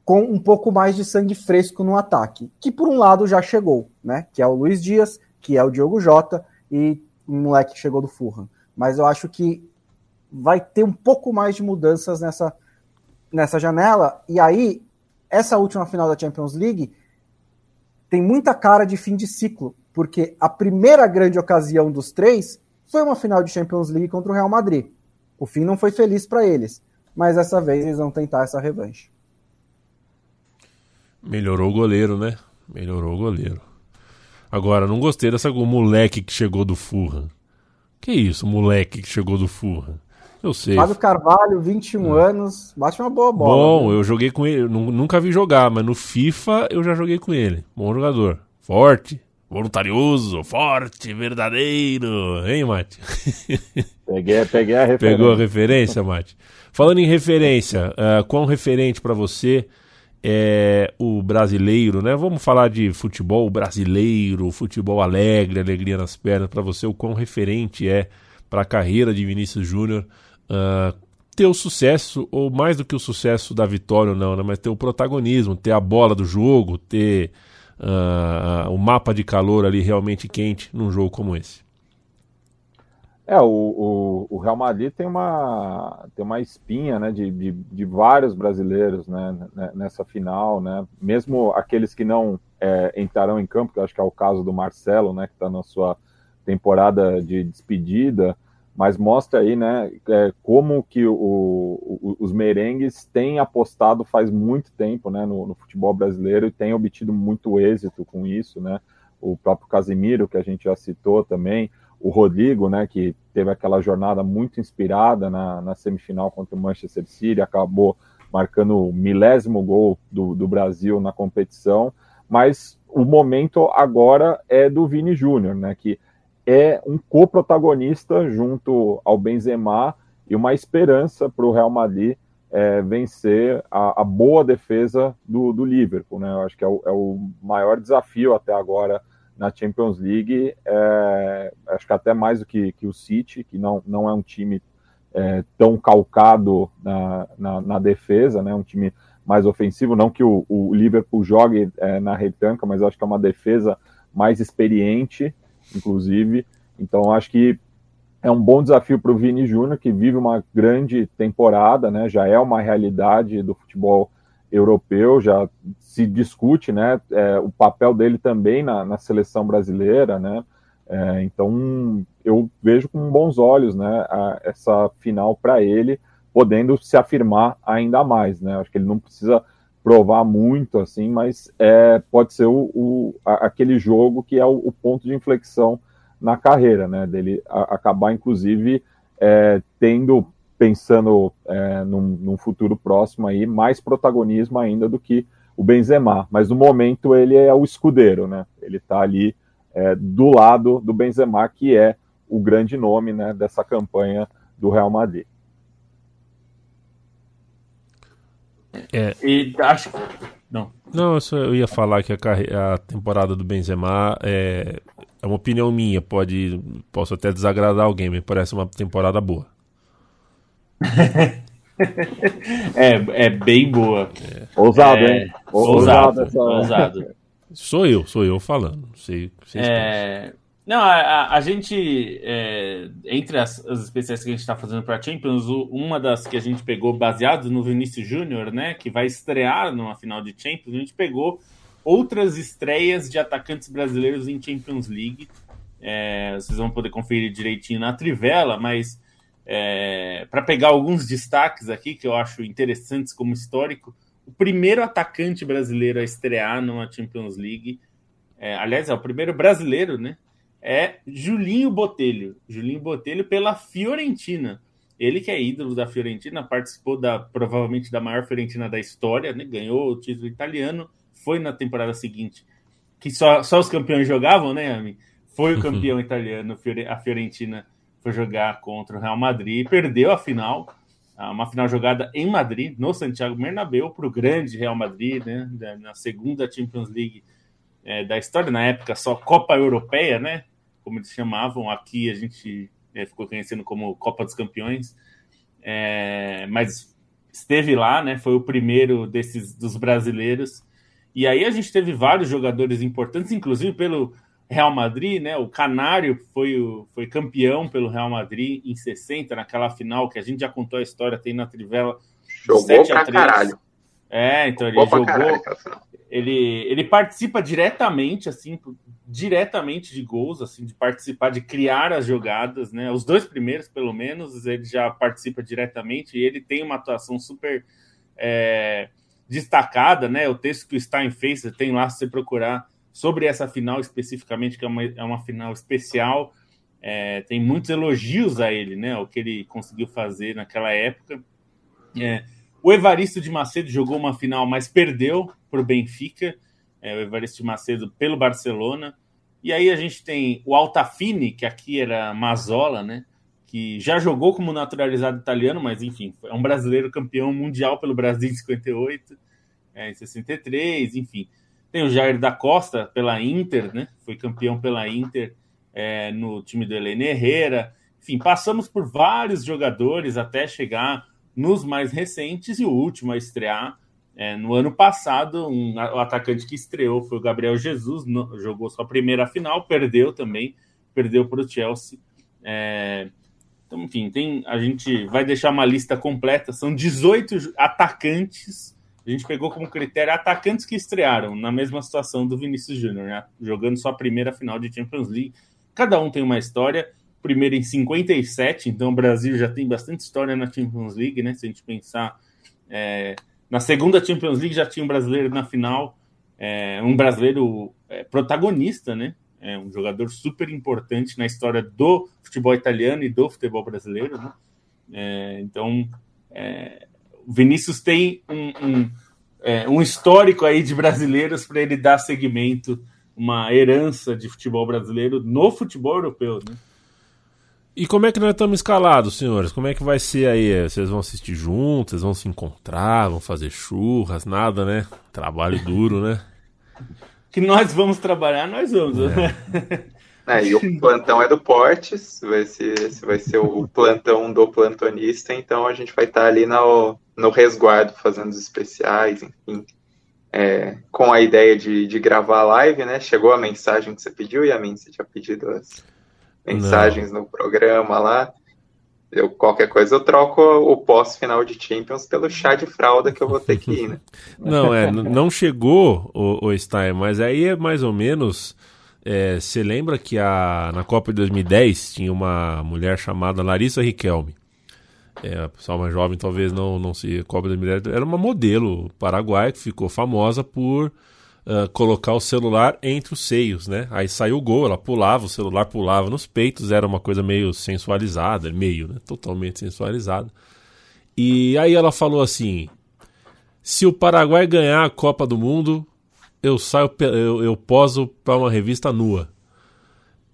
com um pouco mais de sangue fresco no ataque, que por um lado já chegou, né? Que é o Luiz Dias, que é o Diogo Jota e um moleque que chegou do Fulham. Mas eu acho que vai ter um pouco mais de mudanças nessa, nessa janela. E aí, essa última final da Champions League tem muita cara de fim de ciclo, porque a primeira grande ocasião dos três foi uma final de Champions League contra o Real Madrid. O fim não foi feliz para eles, mas dessa vez eles vão tentar essa revanche. Melhorou o goleiro, né? Melhorou o goleiro. Agora, não gostei dessa moleque que chegou do Furra. Que isso, moleque que chegou do Furra? Eu sei. Fábio Carvalho, 21 é. anos, bate uma boa bola. Bom, né? eu joguei com ele, nunca vi jogar, mas no FIFA eu já joguei com ele. Bom jogador. Forte, voluntarioso, forte, verdadeiro. Hein, Mate? (laughs) Peguei, peguei a referência. Pegou a referência, Mate? Falando em referência, uh, quão referente para você é o brasileiro, né? Vamos falar de futebol brasileiro, futebol alegre, alegria nas pernas, para você, o quão referente é para a carreira de Vinícius Júnior uh, ter o sucesso, ou mais do que o sucesso da vitória ou não, né, mas ter o protagonismo, ter a bola do jogo, ter uh, o mapa de calor ali realmente quente num jogo como esse. É, o, o, o, Real Madrid tem uma, tem uma espinha né, de, de, de vários brasileiros né, nessa final, né? mesmo aqueles que não é, entrarão em campo, que eu acho que é o caso do Marcelo, né, que está na sua temporada de despedida, mas mostra aí, né, é, como que o, o, os merengues têm apostado faz muito tempo, né, no, no, futebol brasileiro e têm obtido muito êxito com isso, né, o próprio Casimiro, que a gente já citou também, o Rodrigo, né, que teve aquela jornada muito inspirada na, na semifinal contra o Manchester City, acabou marcando o milésimo gol do, do Brasil na competição, mas o momento agora é do Vini Júnior, né, que é um co-protagonista junto ao Benzema e uma esperança para o Real Madrid é, vencer a, a, boa defesa do, do Liverpool. Né? Eu acho que é o, é o, maior desafio até agora na Champions League. É, acho que até mais do que, que, o City, que não, não é um time é, tão calcado na, na, na, defesa, né? um time mais ofensivo. Não que o, o Liverpool jogue é, na retanca, mas acho que é uma defesa mais experiente inclusive. Então, acho que é um bom desafio para o Vini Júnior, que vive uma grande temporada, né? Já é uma realidade do futebol europeu, já se discute, né? É, o papel dele também na, na seleção brasileira, né? É, então eu vejo com bons olhos, né? A, essa final para ele, podendo se afirmar ainda mais, né? Acho que ele não precisa provar muito assim, mas é, pode ser o, o aquele jogo que é o, o ponto de inflexão na carreira, né? Dele a, acabar, inclusive, é, tendo, pensando é, num, num, futuro próximo aí, mais protagonismo ainda do que o Benzema. Mas no momento ele é o escudeiro, né? Ele está ali é, do lado do Benzema, que é o grande nome né, dessa campanha do Real Madrid. É. E acho não. Não, eu ia falar que a, carre... a temporada do Benzema é é uma opinião minha, pode posso até desagradar alguém, me parece uma temporada boa. (laughs) é, é bem boa. É. Ousado, é, hein? Ousado, ousado, ousado. Sou eu, sou eu falando. Sei, sei é... Não, a, a, a gente, é, entre as, as especiais que a gente está fazendo para Champions, uma das que a gente pegou baseado no Vinícius Júnior, né, que vai estrear numa final de Champions, a gente pegou outras estreias de atacantes brasileiros em Champions League. É, vocês vão poder conferir direitinho na trivela, mas é, para pegar alguns destaques aqui que eu acho interessantes como histórico, o primeiro atacante brasileiro a estrear numa Champions League, é, aliás, é o primeiro brasileiro, né? É Julinho Botelho. Julinho Botelho pela Fiorentina. Ele que é ídolo da Fiorentina, participou da provavelmente da maior Fiorentina da história, né? Ganhou o título italiano foi na temporada seguinte, que só, só os campeões jogavam, né, Ami? Foi o (laughs) campeão italiano, a Fiorentina foi jogar contra o Real Madrid, perdeu a final, uma final jogada em Madrid, no Santiago Bernabéu, para o grande Real Madrid, né, na segunda Champions League é, da história, na época só Copa Europeia, né, como eles chamavam, aqui a gente é, ficou conhecendo como Copa dos Campeões, é, mas esteve lá, né, foi o primeiro desses dos brasileiros, e aí a gente teve vários jogadores importantes, inclusive pelo Real Madrid, né? O Canário foi, o, foi campeão pelo Real Madrid em 60, naquela final que a gente já contou a história, tem na Trivela. Jogou pra caralho. É, então ele jogou. Caralho, ele, ele participa diretamente, assim, diretamente de gols, assim, de participar, de criar as jogadas, né? Os dois primeiros, pelo menos, ele já participa diretamente e ele tem uma atuação super. É, destacada, né? O texto que o Stein fez, tem lá se você procurar sobre essa final especificamente, que é uma, é uma final especial. É, tem muitos elogios a ele, né? O que ele conseguiu fazer naquela época. É, o Evaristo de Macedo jogou uma final, mas perdeu para o Benfica. É, o Evaristo de Macedo pelo Barcelona. E aí a gente tem o Altafini, que aqui era Mazola, né? que já jogou como naturalizado italiano, mas enfim, é um brasileiro campeão mundial pelo Brasil em 58, é, em 63, enfim. Tem o Jair da Costa pela Inter, né? Foi campeão pela Inter é, no time do Helene Herrera. Enfim, passamos por vários jogadores até chegar nos mais recentes e o último a estrear é, no ano passado. Um, o atacante que estreou foi o Gabriel Jesus, no, jogou sua primeira final, perdeu também, perdeu para o Chelsea. É, então, enfim, tem, a gente vai deixar uma lista completa. São 18 atacantes. A gente pegou como critério atacantes que estrearam na mesma situação do Vinícius Júnior, né? jogando sua primeira final de Champions League. Cada um tem uma história. Primeiro em 57, então o Brasil já tem bastante história na Champions League, né? Se a gente pensar. É, na segunda Champions League já tinha um brasileiro na final, é, um brasileiro é, protagonista, né? é um jogador super importante na história do futebol italiano e do futebol brasileiro. Né? É, então, é, o Vinícius tem um, um, é, um, histórico aí de brasileiros para ele dar seguimento, uma herança de futebol brasileiro no futebol europeu. Né? E como é que nós estamos escalados, senhores? Como é que vai ser aí? Vocês vão assistir juntos? Vocês vão se encontrar? Vão fazer churras? Nada, né? Trabalho duro, né? (laughs) que nós vamos trabalhar, nós vamos. É. (laughs) é, e o plantão é do Portes, vai ser, esse vai ser o plantão do plantonista, então a gente vai estar ali no, no resguardo fazendo os especiais, enfim. É, com a ideia de, de gravar a live, né? Chegou a mensagem que você pediu e a mim você tinha pedido as. Mensagens Não. no programa lá. Eu, qualquer coisa eu troco o pós-final de Champions pelo chá de fralda que eu vou ter que ir, né? (laughs) não, é, não chegou o, o Stein, mas aí é mais ou menos. Você é, lembra que a, na Copa de 2010 tinha uma mulher chamada Larissa Riquelme? É, a pessoa mais jovem talvez não, não se. Copa de 2010 era uma modelo paraguaia que ficou famosa por uh, colocar o celular entre os seios, né? Aí saiu o gol, ela pulava, o celular pulava nos peitos, era uma coisa meio sensualizada, meio, né? Totalmente sensualizada. E aí ela falou assim: se o Paraguai ganhar a Copa do Mundo, eu saio, eu, eu poso para uma revista nua.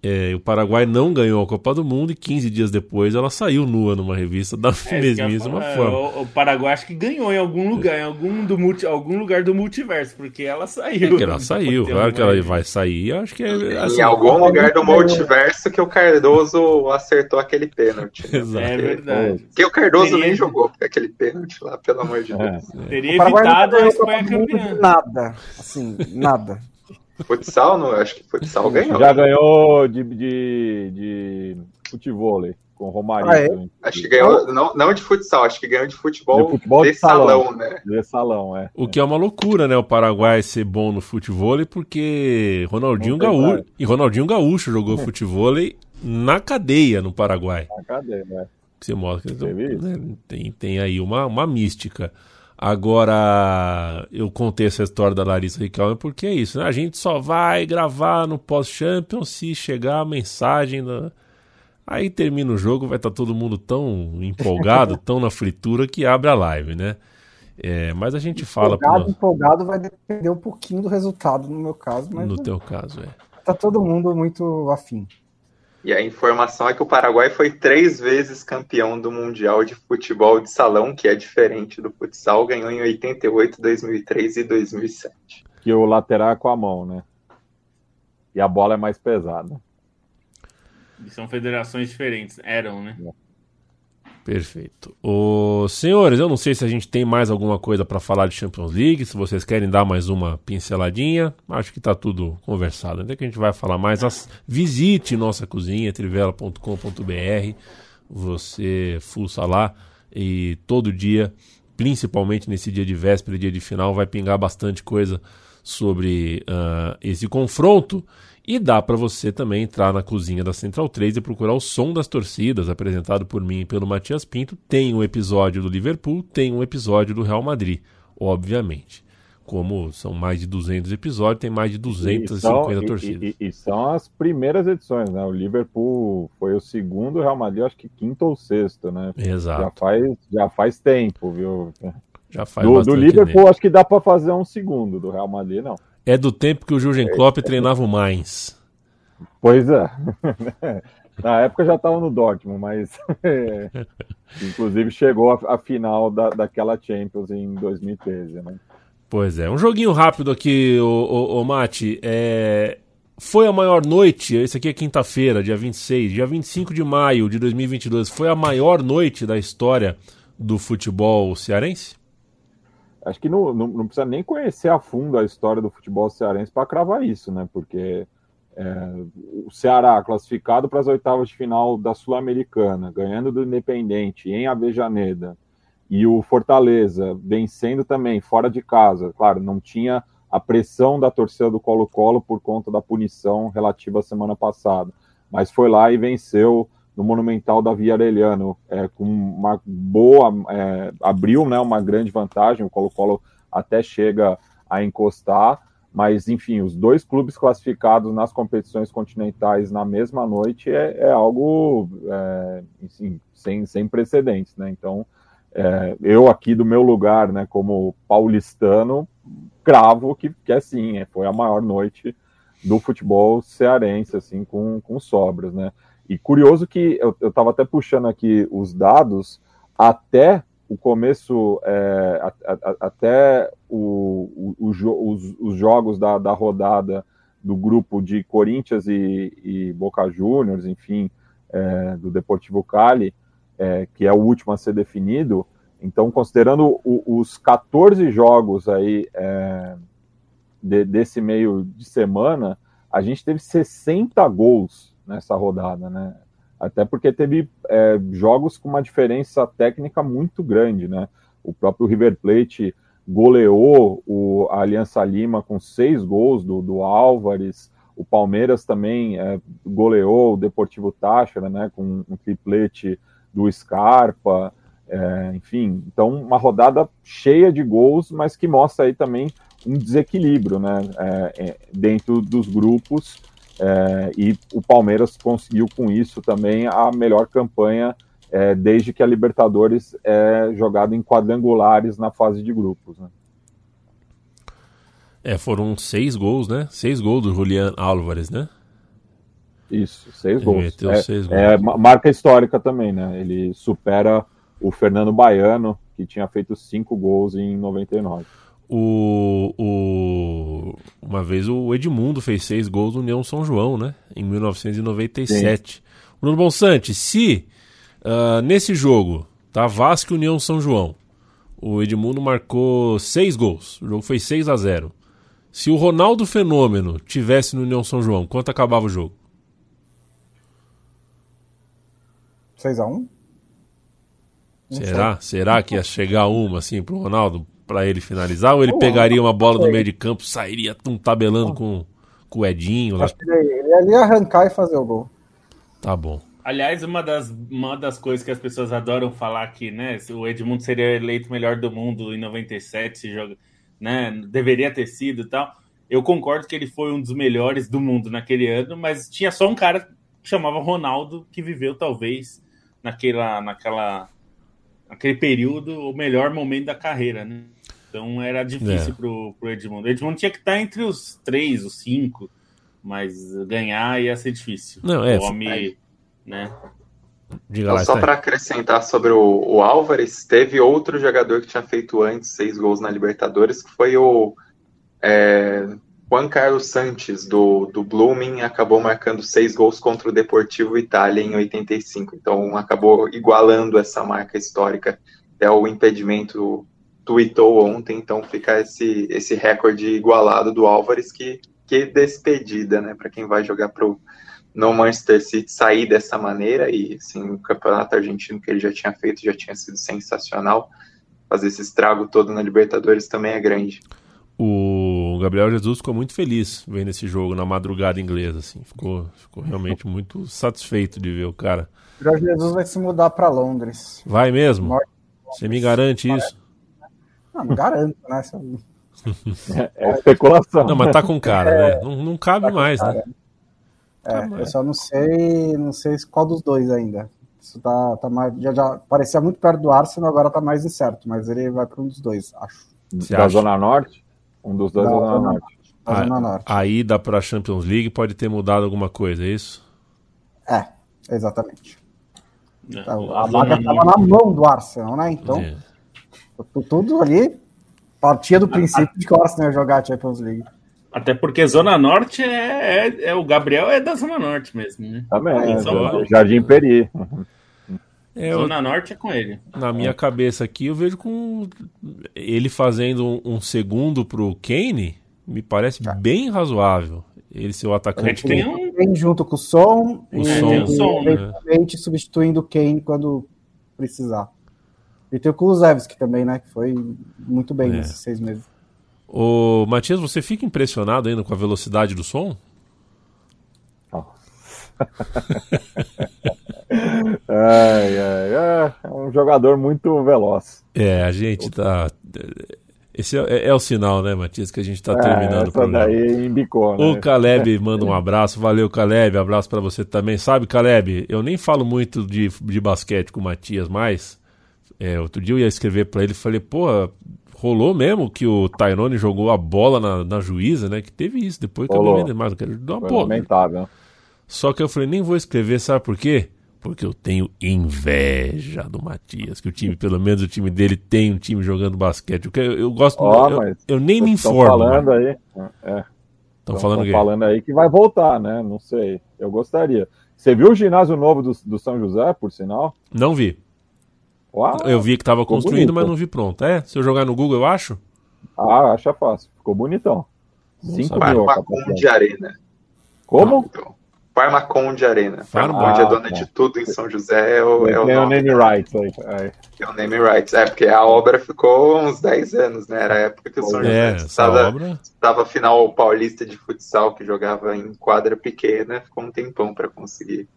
É, o Paraguai não ganhou a Copa do Mundo e 15 dias depois ela saiu nua numa revista da é, (laughs) mesmíssima é, forma. O, o, Paraguai acho que ganhou em algum lugar, em algum, do multi, algum lugar do multiverso, porque ela saiu. É ela saiu, claro que ela (laughs) vai sair, acho que é. Assim, em algum lugar do multiverso que o Cardoso acertou aquele pênalti. Né? Exato. É verdade. Porque o Cardoso Teria... nem jogou aquele pênalti lá, pelo amor de Deus. É. Teria evitado a Espanha campeã. Nada, assim, nada. Futsal, não, acho que futsal ganhou. Já ganhou de, de, de futebol com o Romário. Ah, é? Acho que ganhou, não, não de futsal, acho que ganhou de futebol de, futebol de, de salão, salão, né? De salão, é. O que é uma loucura, né? O Paraguai ser bom no futebol, porque Ronaldinho Gaúcho e Ronaldinho Gaúcho jogou (laughs) futebol na cadeia no Paraguai. Na cadeia, né? Que você mostra que né? tem, tem aí uma, uma mística. Agora, eu contei essa história da Larissa Riquelme porque é isso, né? A gente só vai gravar no pós-Champions se chegar a mensagem. Da... Aí termina o jogo, vai estar tá todo mundo tão empolgado, (laughs) tão na fritura que abre a live, né? É, mas a gente fala. Empolgado, pro... empolgado vai depender um pouquinho do resultado, no meu caso. Mas no teu caso, é. Tá todo mundo muito afim. E a informação é que o Paraguai foi três vezes campeão do Mundial de Futebol de Salão, que é diferente do futsal, ganhou em 88, 2003 e 2007. Que o lateral é com a mão, né? E a bola é mais pesada. E são federações diferentes, eram, né? É. Perfeito. Ô, senhores, eu não sei se a gente tem mais alguma coisa para falar de Champions League, se vocês querem dar mais uma pinceladinha. Acho que está tudo conversado. Até que a gente vai falar mais. As... Visite nossa cozinha, trivela.com.br. Você fuça lá e todo dia, principalmente nesse dia de véspera, dia de final, vai pingar bastante coisa sobre uh, esse confronto. E dá para você também entrar na cozinha da Central 3 e procurar o som das torcidas, apresentado por mim e pelo Matias Pinto. Tem um episódio do Liverpool, tem um episódio do Real Madrid, obviamente. Como são mais de 200 episódios, tem mais de 250 e são, torcidas. E, e, e, são as primeiras edições, né? O Liverpool foi o segundo, o Real Madrid acho que quinto ou sexto, né? Exato. Já faz, já faz tempo, viu? Já faz do, do Liverpool tempo. acho que dá para fazer um segundo, do Real Madrid não. É do tempo que o Jurgen é. Klopp treinava o Mainz. Pois é. (laughs) Na época já estava no Dortmund, mas é, (laughs) inclusive chegou à final da, daquela Champions em 2013, né? Pois é. Um joguinho rápido aqui, o, o, o Mate. É... Foi a maior noite, esse aqui é quinta-feira, dia 26, dia 25 de maio de 2022. Foi a maior noite da história do futebol cearense? Acho que não, não, não, precisa nem conhecer a fundo a história do futebol cearense para cravar isso, né? Porque é, o Ceará classificado para as oitavas de final da Sul-Americana, ganhando do Independente em Avejaneda, e o Fortaleza vencendo também fora de casa. Claro, não tinha a pressão da torcida do Colo-Colo por conta da punição relativa à semana passada, mas foi lá e venceu no Monumental da Via Arellano, é, com uma boa, é, abriu né, uma grande vantagem, o Colo-Colo até chega a encostar, mas enfim, os dois clubes classificados nas competições continentais na mesma noite é, é algo é, sem, sem precedentes, né? Então, é, eu aqui do meu lugar, né, como paulistano, cravo que, que é sim, é, foi a maior noite do futebol cearense, assim, com, com sobras, né? E curioso que eu estava até puxando aqui os dados, até o começo, é, a, a, até o, o, o, os, os, jogos da, da, rodada do grupo de Corinthians e, e Boca Juniors, enfim, é, do Deportivo Cali, é, que é o último a ser definido. Então, considerando os 14 jogos aí é, de, desse meio de semana, a gente teve 60 gols nessa rodada, né? Até porque teve é, jogos com uma diferença técnica muito grande, né? O próprio River Plate goleou o, a Aliança Lima com seis gols do, do Álvares. O Palmeiras também é, goleou o Deportivo Táchira, né? Com um triplete do Scarpa. É, enfim, então uma rodada cheia de gols, mas que mostra aí também um desequilíbrio né, é, é, dentro dos grupos. É, e o Palmeiras conseguiu com isso também a melhor campanha é, desde que a Libertadores é jogada em quadrangulares na fase de grupos. Né? É, foram seis gols, né? Seis gols do Julian Álvares, né? Isso, seis gols. É, seis gols. é, marca histórica também, né? Ele supera o Fernando Baiano, que tinha feito cinco gols em 99. O, o, uma vez o Edmundo fez seis gols no União São João, né? Em 1997. Sim. Bruno Bonsante, se uh, nesse jogo, tá? Vasco e União São João, o Edmundo marcou seis gols. O jogo foi 6 a 0 Se o Ronaldo Fenômeno tivesse no União São João, quanto acabava o jogo? 6 a 1 Será? Será que ia chegar uma assim pro Ronaldo para ele finalizar? Ou ele pegaria uma bola no meio de campo, sairia tum, tabelando com, com o Edinho? Lá? Ele ia arrancar e fazer o gol. Tá bom. Aliás, uma das, uma das coisas que as pessoas adoram falar aqui, né? O Edmundo seria eleito melhor do mundo em 97, joga, né? Deveria ter sido e tal. Eu concordo que ele foi um dos melhores do mundo naquele ano, mas tinha só um cara que chamava Ronaldo que viveu talvez naquela, naquela aquele período, o melhor momento da carreira, né? Então era difícil é. pro, pro Edmundo. O Edmundo tinha que estar entre os três, os cinco, mas ganhar ia ser difícil. Não, é. O homem, né? Diga lá, só para acrescentar sobre o, o, Álvares, teve outro jogador que tinha feito antes seis gols na Libertadores, que foi o é, Juan Carlos Santos, do, do Blooming, acabou marcando seis gols contra o Deportivo Itália em 85. Então acabou igualando essa marca histórica. É o impedimento tweetou ontem, então fica esse, esse recorde igualado do Álvares, que, que despedida, né? Para quem vai jogar pro no Manchester City sair dessa maneira e assim, o campeonato argentino que ele já tinha feito já tinha sido sensacional. Fazer esse estrago todo na Libertadores também é grande o Gabriel Jesus ficou muito feliz vendo esse jogo na madrugada inglesa, assim. Ficou, ficou realmente muito satisfeito de ver o cara. O Gabriel Jesus vai se mudar para Londres. Vai mesmo? Você me garante isso? Não, não garanto, né? é, especulação. Não, mas tá com cara, é, né? Não, não cabe tá mais, né? É, tá eu só não sei, não sei qual dos dois ainda. Isso tá, tá mais, já, já parecia muito perto do Arsenal, agora tá mais incerto, mas ele vai para um dos dois, acho. Você da acha? Zona Norte? Um dos dois da, é da Zona Norte. A, Zona Norte. A ida para a Champions League pode ter mudado alguma coisa, é isso? É, exatamente. É, a vaga estava na mão do Arsenal, né? Então, é. Tudo ali partia do princípio de que o Arsenal ia jogar a Champions League. Até porque Zona Norte é, é, é, o Gabriel é da Zona Norte mesmo, né? Também, é, Jardim Peri. É, Zona Norte é com ele. Na minha cabeça aqui, eu vejo com ele fazendo um, um segundo pro Kane, me parece tá. bem razoável. Ele ser o atacante. Tem um... Vem junto com o som o e, som, o som né? substituindo o Kane quando precisar. E tem o Kulusevski também, né? Que foi muito bem é. nesses seis meses. Ô, Matias, você fica impressionado ainda com a velocidade do som? Oh. (laughs) ai, ai, ai, é um jogador muito veloz. É, a gente tá. Esse é, é, é, o sinal, né, Matias, que a gente tá é, terminando o programa. Daí embicou, né? O Caleb manda um abraço, valeu Caleb, abraço para você também. Sabe, Caleb, eu nem falo muito de, de basquete com o Matias mais. É, outro dia eu ia escrever para ele, falei, pô, rolou mesmo que o Tyrone jogou a bola na, na juíza, né? Que teve isso, depois que eu não mais, eu quero dar uma. Lamentável. Só que eu falei, nem vou escrever, sabe por quê? Porque eu tenho inveja do Matias, que o time, pelo menos o time dele tem um time jogando basquete. Eu, eu gosto, oh, eu, eu, nem me informo. falando aí, é. Estão falando, falando aí que vai voltar, né? Não sei. Eu gostaria. Você viu o ginásio novo do, do São José, por sinal? Não vi. Uau, eu vi que estava construindo, bonito. mas não vi pronto. É? Se eu jogar no Google, eu acho? Ah, acha fácil. Ficou bonitão. 5 mil. De arena. Como? Então. Farmaconde Arena. Farmaconde é dona ah, de tudo em São José. É o, é o nome, name rights aí. É o name rights. É, porque a obra ficou uns 10 anos, né? Era a época que o São é, José estava, obra... estava final paulista de futsal, que jogava em quadra pequena, ficou um tempão para conseguir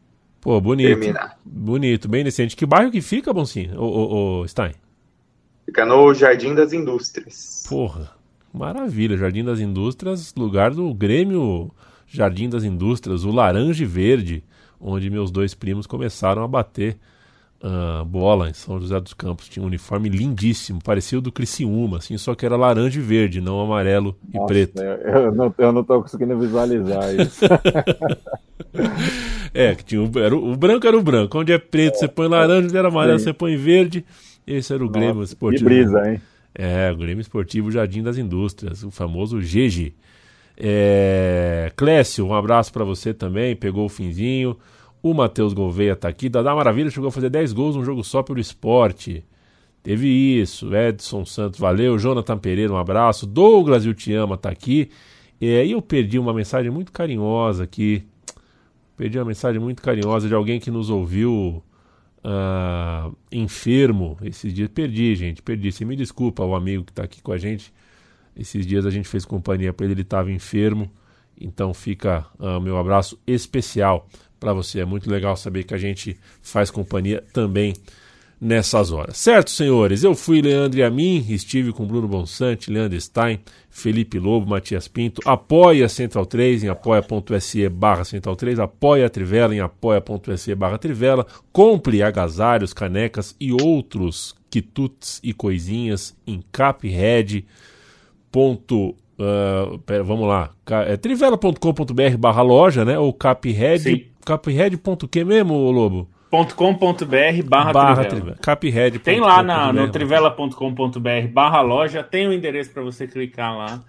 Pô, bonito. Terminar. Bonito, bem decente. Que bairro que fica, Boncinho, o, o, Stein? Fica no Jardim das Indústrias. Porra, maravilha. Jardim das Indústrias, lugar do Grêmio Jardim das Indústrias, o Laranja e Verde, onde meus dois primos começaram a bater uh, bola em São José dos Campos. Tinha um uniforme lindíssimo, parecia o do Criciúma, assim, só que era laranja e verde, não amarelo Nossa, e preto. Eu não, eu não tô conseguindo visualizar (laughs) isso. é, que tinha o, era, o branco era o branco. Onde é preto, é, você põe laranja, onde era amarelo, sim. você põe verde. Esse era o Nossa, Grêmio Esportivo. Que brisa, hein? É, o Grêmio Esportivo Jardim das Indústrias, o famoso GG. É... Clécio, um abraço para você também, pegou o finzinho. O Matheus Gouveia tá aqui. Dada Maravilha chegou a fazer 10 gols num jogo só pelo esporte. Teve isso. Edson Santos, valeu. Jonathan Pereira, um abraço. Douglas, eu te amo, tá aqui. E aí eu perdi uma mensagem muito carinhosa aqui. Perdi uma mensagem muito carinhosa de alguém que nos ouviu uh, enfermo esses dias. Perdi, gente, perdi. Você me desculpa, o amigo que está aqui com a gente. Esses dias a gente fez companhia para ele, ele estava enfermo. Então fica o uh, meu abraço especial para você. É muito legal saber que a gente faz companhia também nessas horas. Certo, senhores? Eu fui Leandro e a mim, estive com Bruno Bonsante, Leandro Stein, Felipe Lobo, Matias Pinto. Apoie a Central 3 em apoia.se barra Central 3, apoie a Trivela em apoia.se barra Trivela, compre agasalhos, canecas e outros quitutes e coisinhas em Caphead. Uh, pera, vamos lá, é trivela.com.br barra loja, né? Ou caphead, caphead.que mesmo, Lobo? .com.br barra, barra Trivela. Caphead. Tem lá na, no trivela.com.br barra loja, tem o um endereço para você clicar lá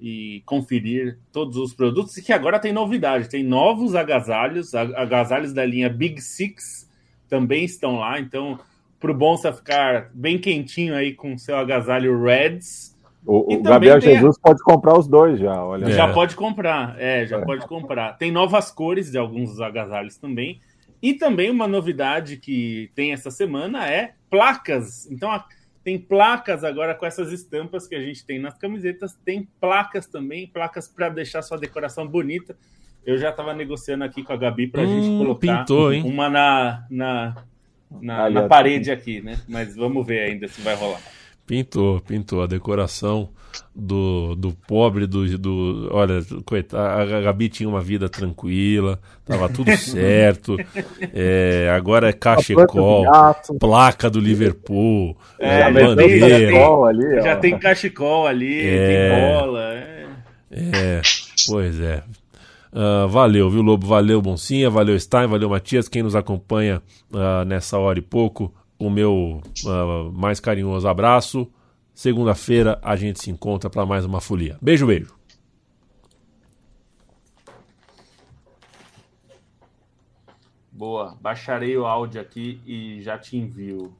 e conferir todos os produtos. E que agora tem novidade, tem novos agasalhos, agasalhos da linha Big Six também estão lá. Então, para o Bonsa ficar bem quentinho aí com seu agasalho Reds. O, o Gabriel Jesus a... pode comprar os dois já, olha. Já é. pode comprar, é, já é. pode comprar. Tem novas cores de alguns dos agasalhos também. E também uma novidade que tem essa semana é placas. Então, tem placas agora com essas estampas que a gente tem nas camisetas. Tem placas também, placas para deixar sua decoração bonita. Eu já estava negociando aqui com a Gabi para a hum, gente colocar pintou, uma na, na, na, na parede aqui, né? Mas vamos ver ainda se vai rolar. Pintou, pintou. A decoração do, do pobre, do, do. Olha, coitada, a Gabi tinha uma vida tranquila, tava tudo (laughs) certo. é, agora é cachecol, placa do Liverpool, é, é, bandeira. Ali, já tem cachecol ali, é, tem bola. É. é, pois é. Uh, valeu, viu, Lobo? Valeu, Boncinha, valeu, Stein, valeu, Matias, quem nos acompanha uh, nessa hora e pouco o meu uh, mais carinhoso abraço. Segunda-feira a gente se encontra para mais uma folia. Beijo, beijo. Boa, baixarei o áudio aqui e já te envio.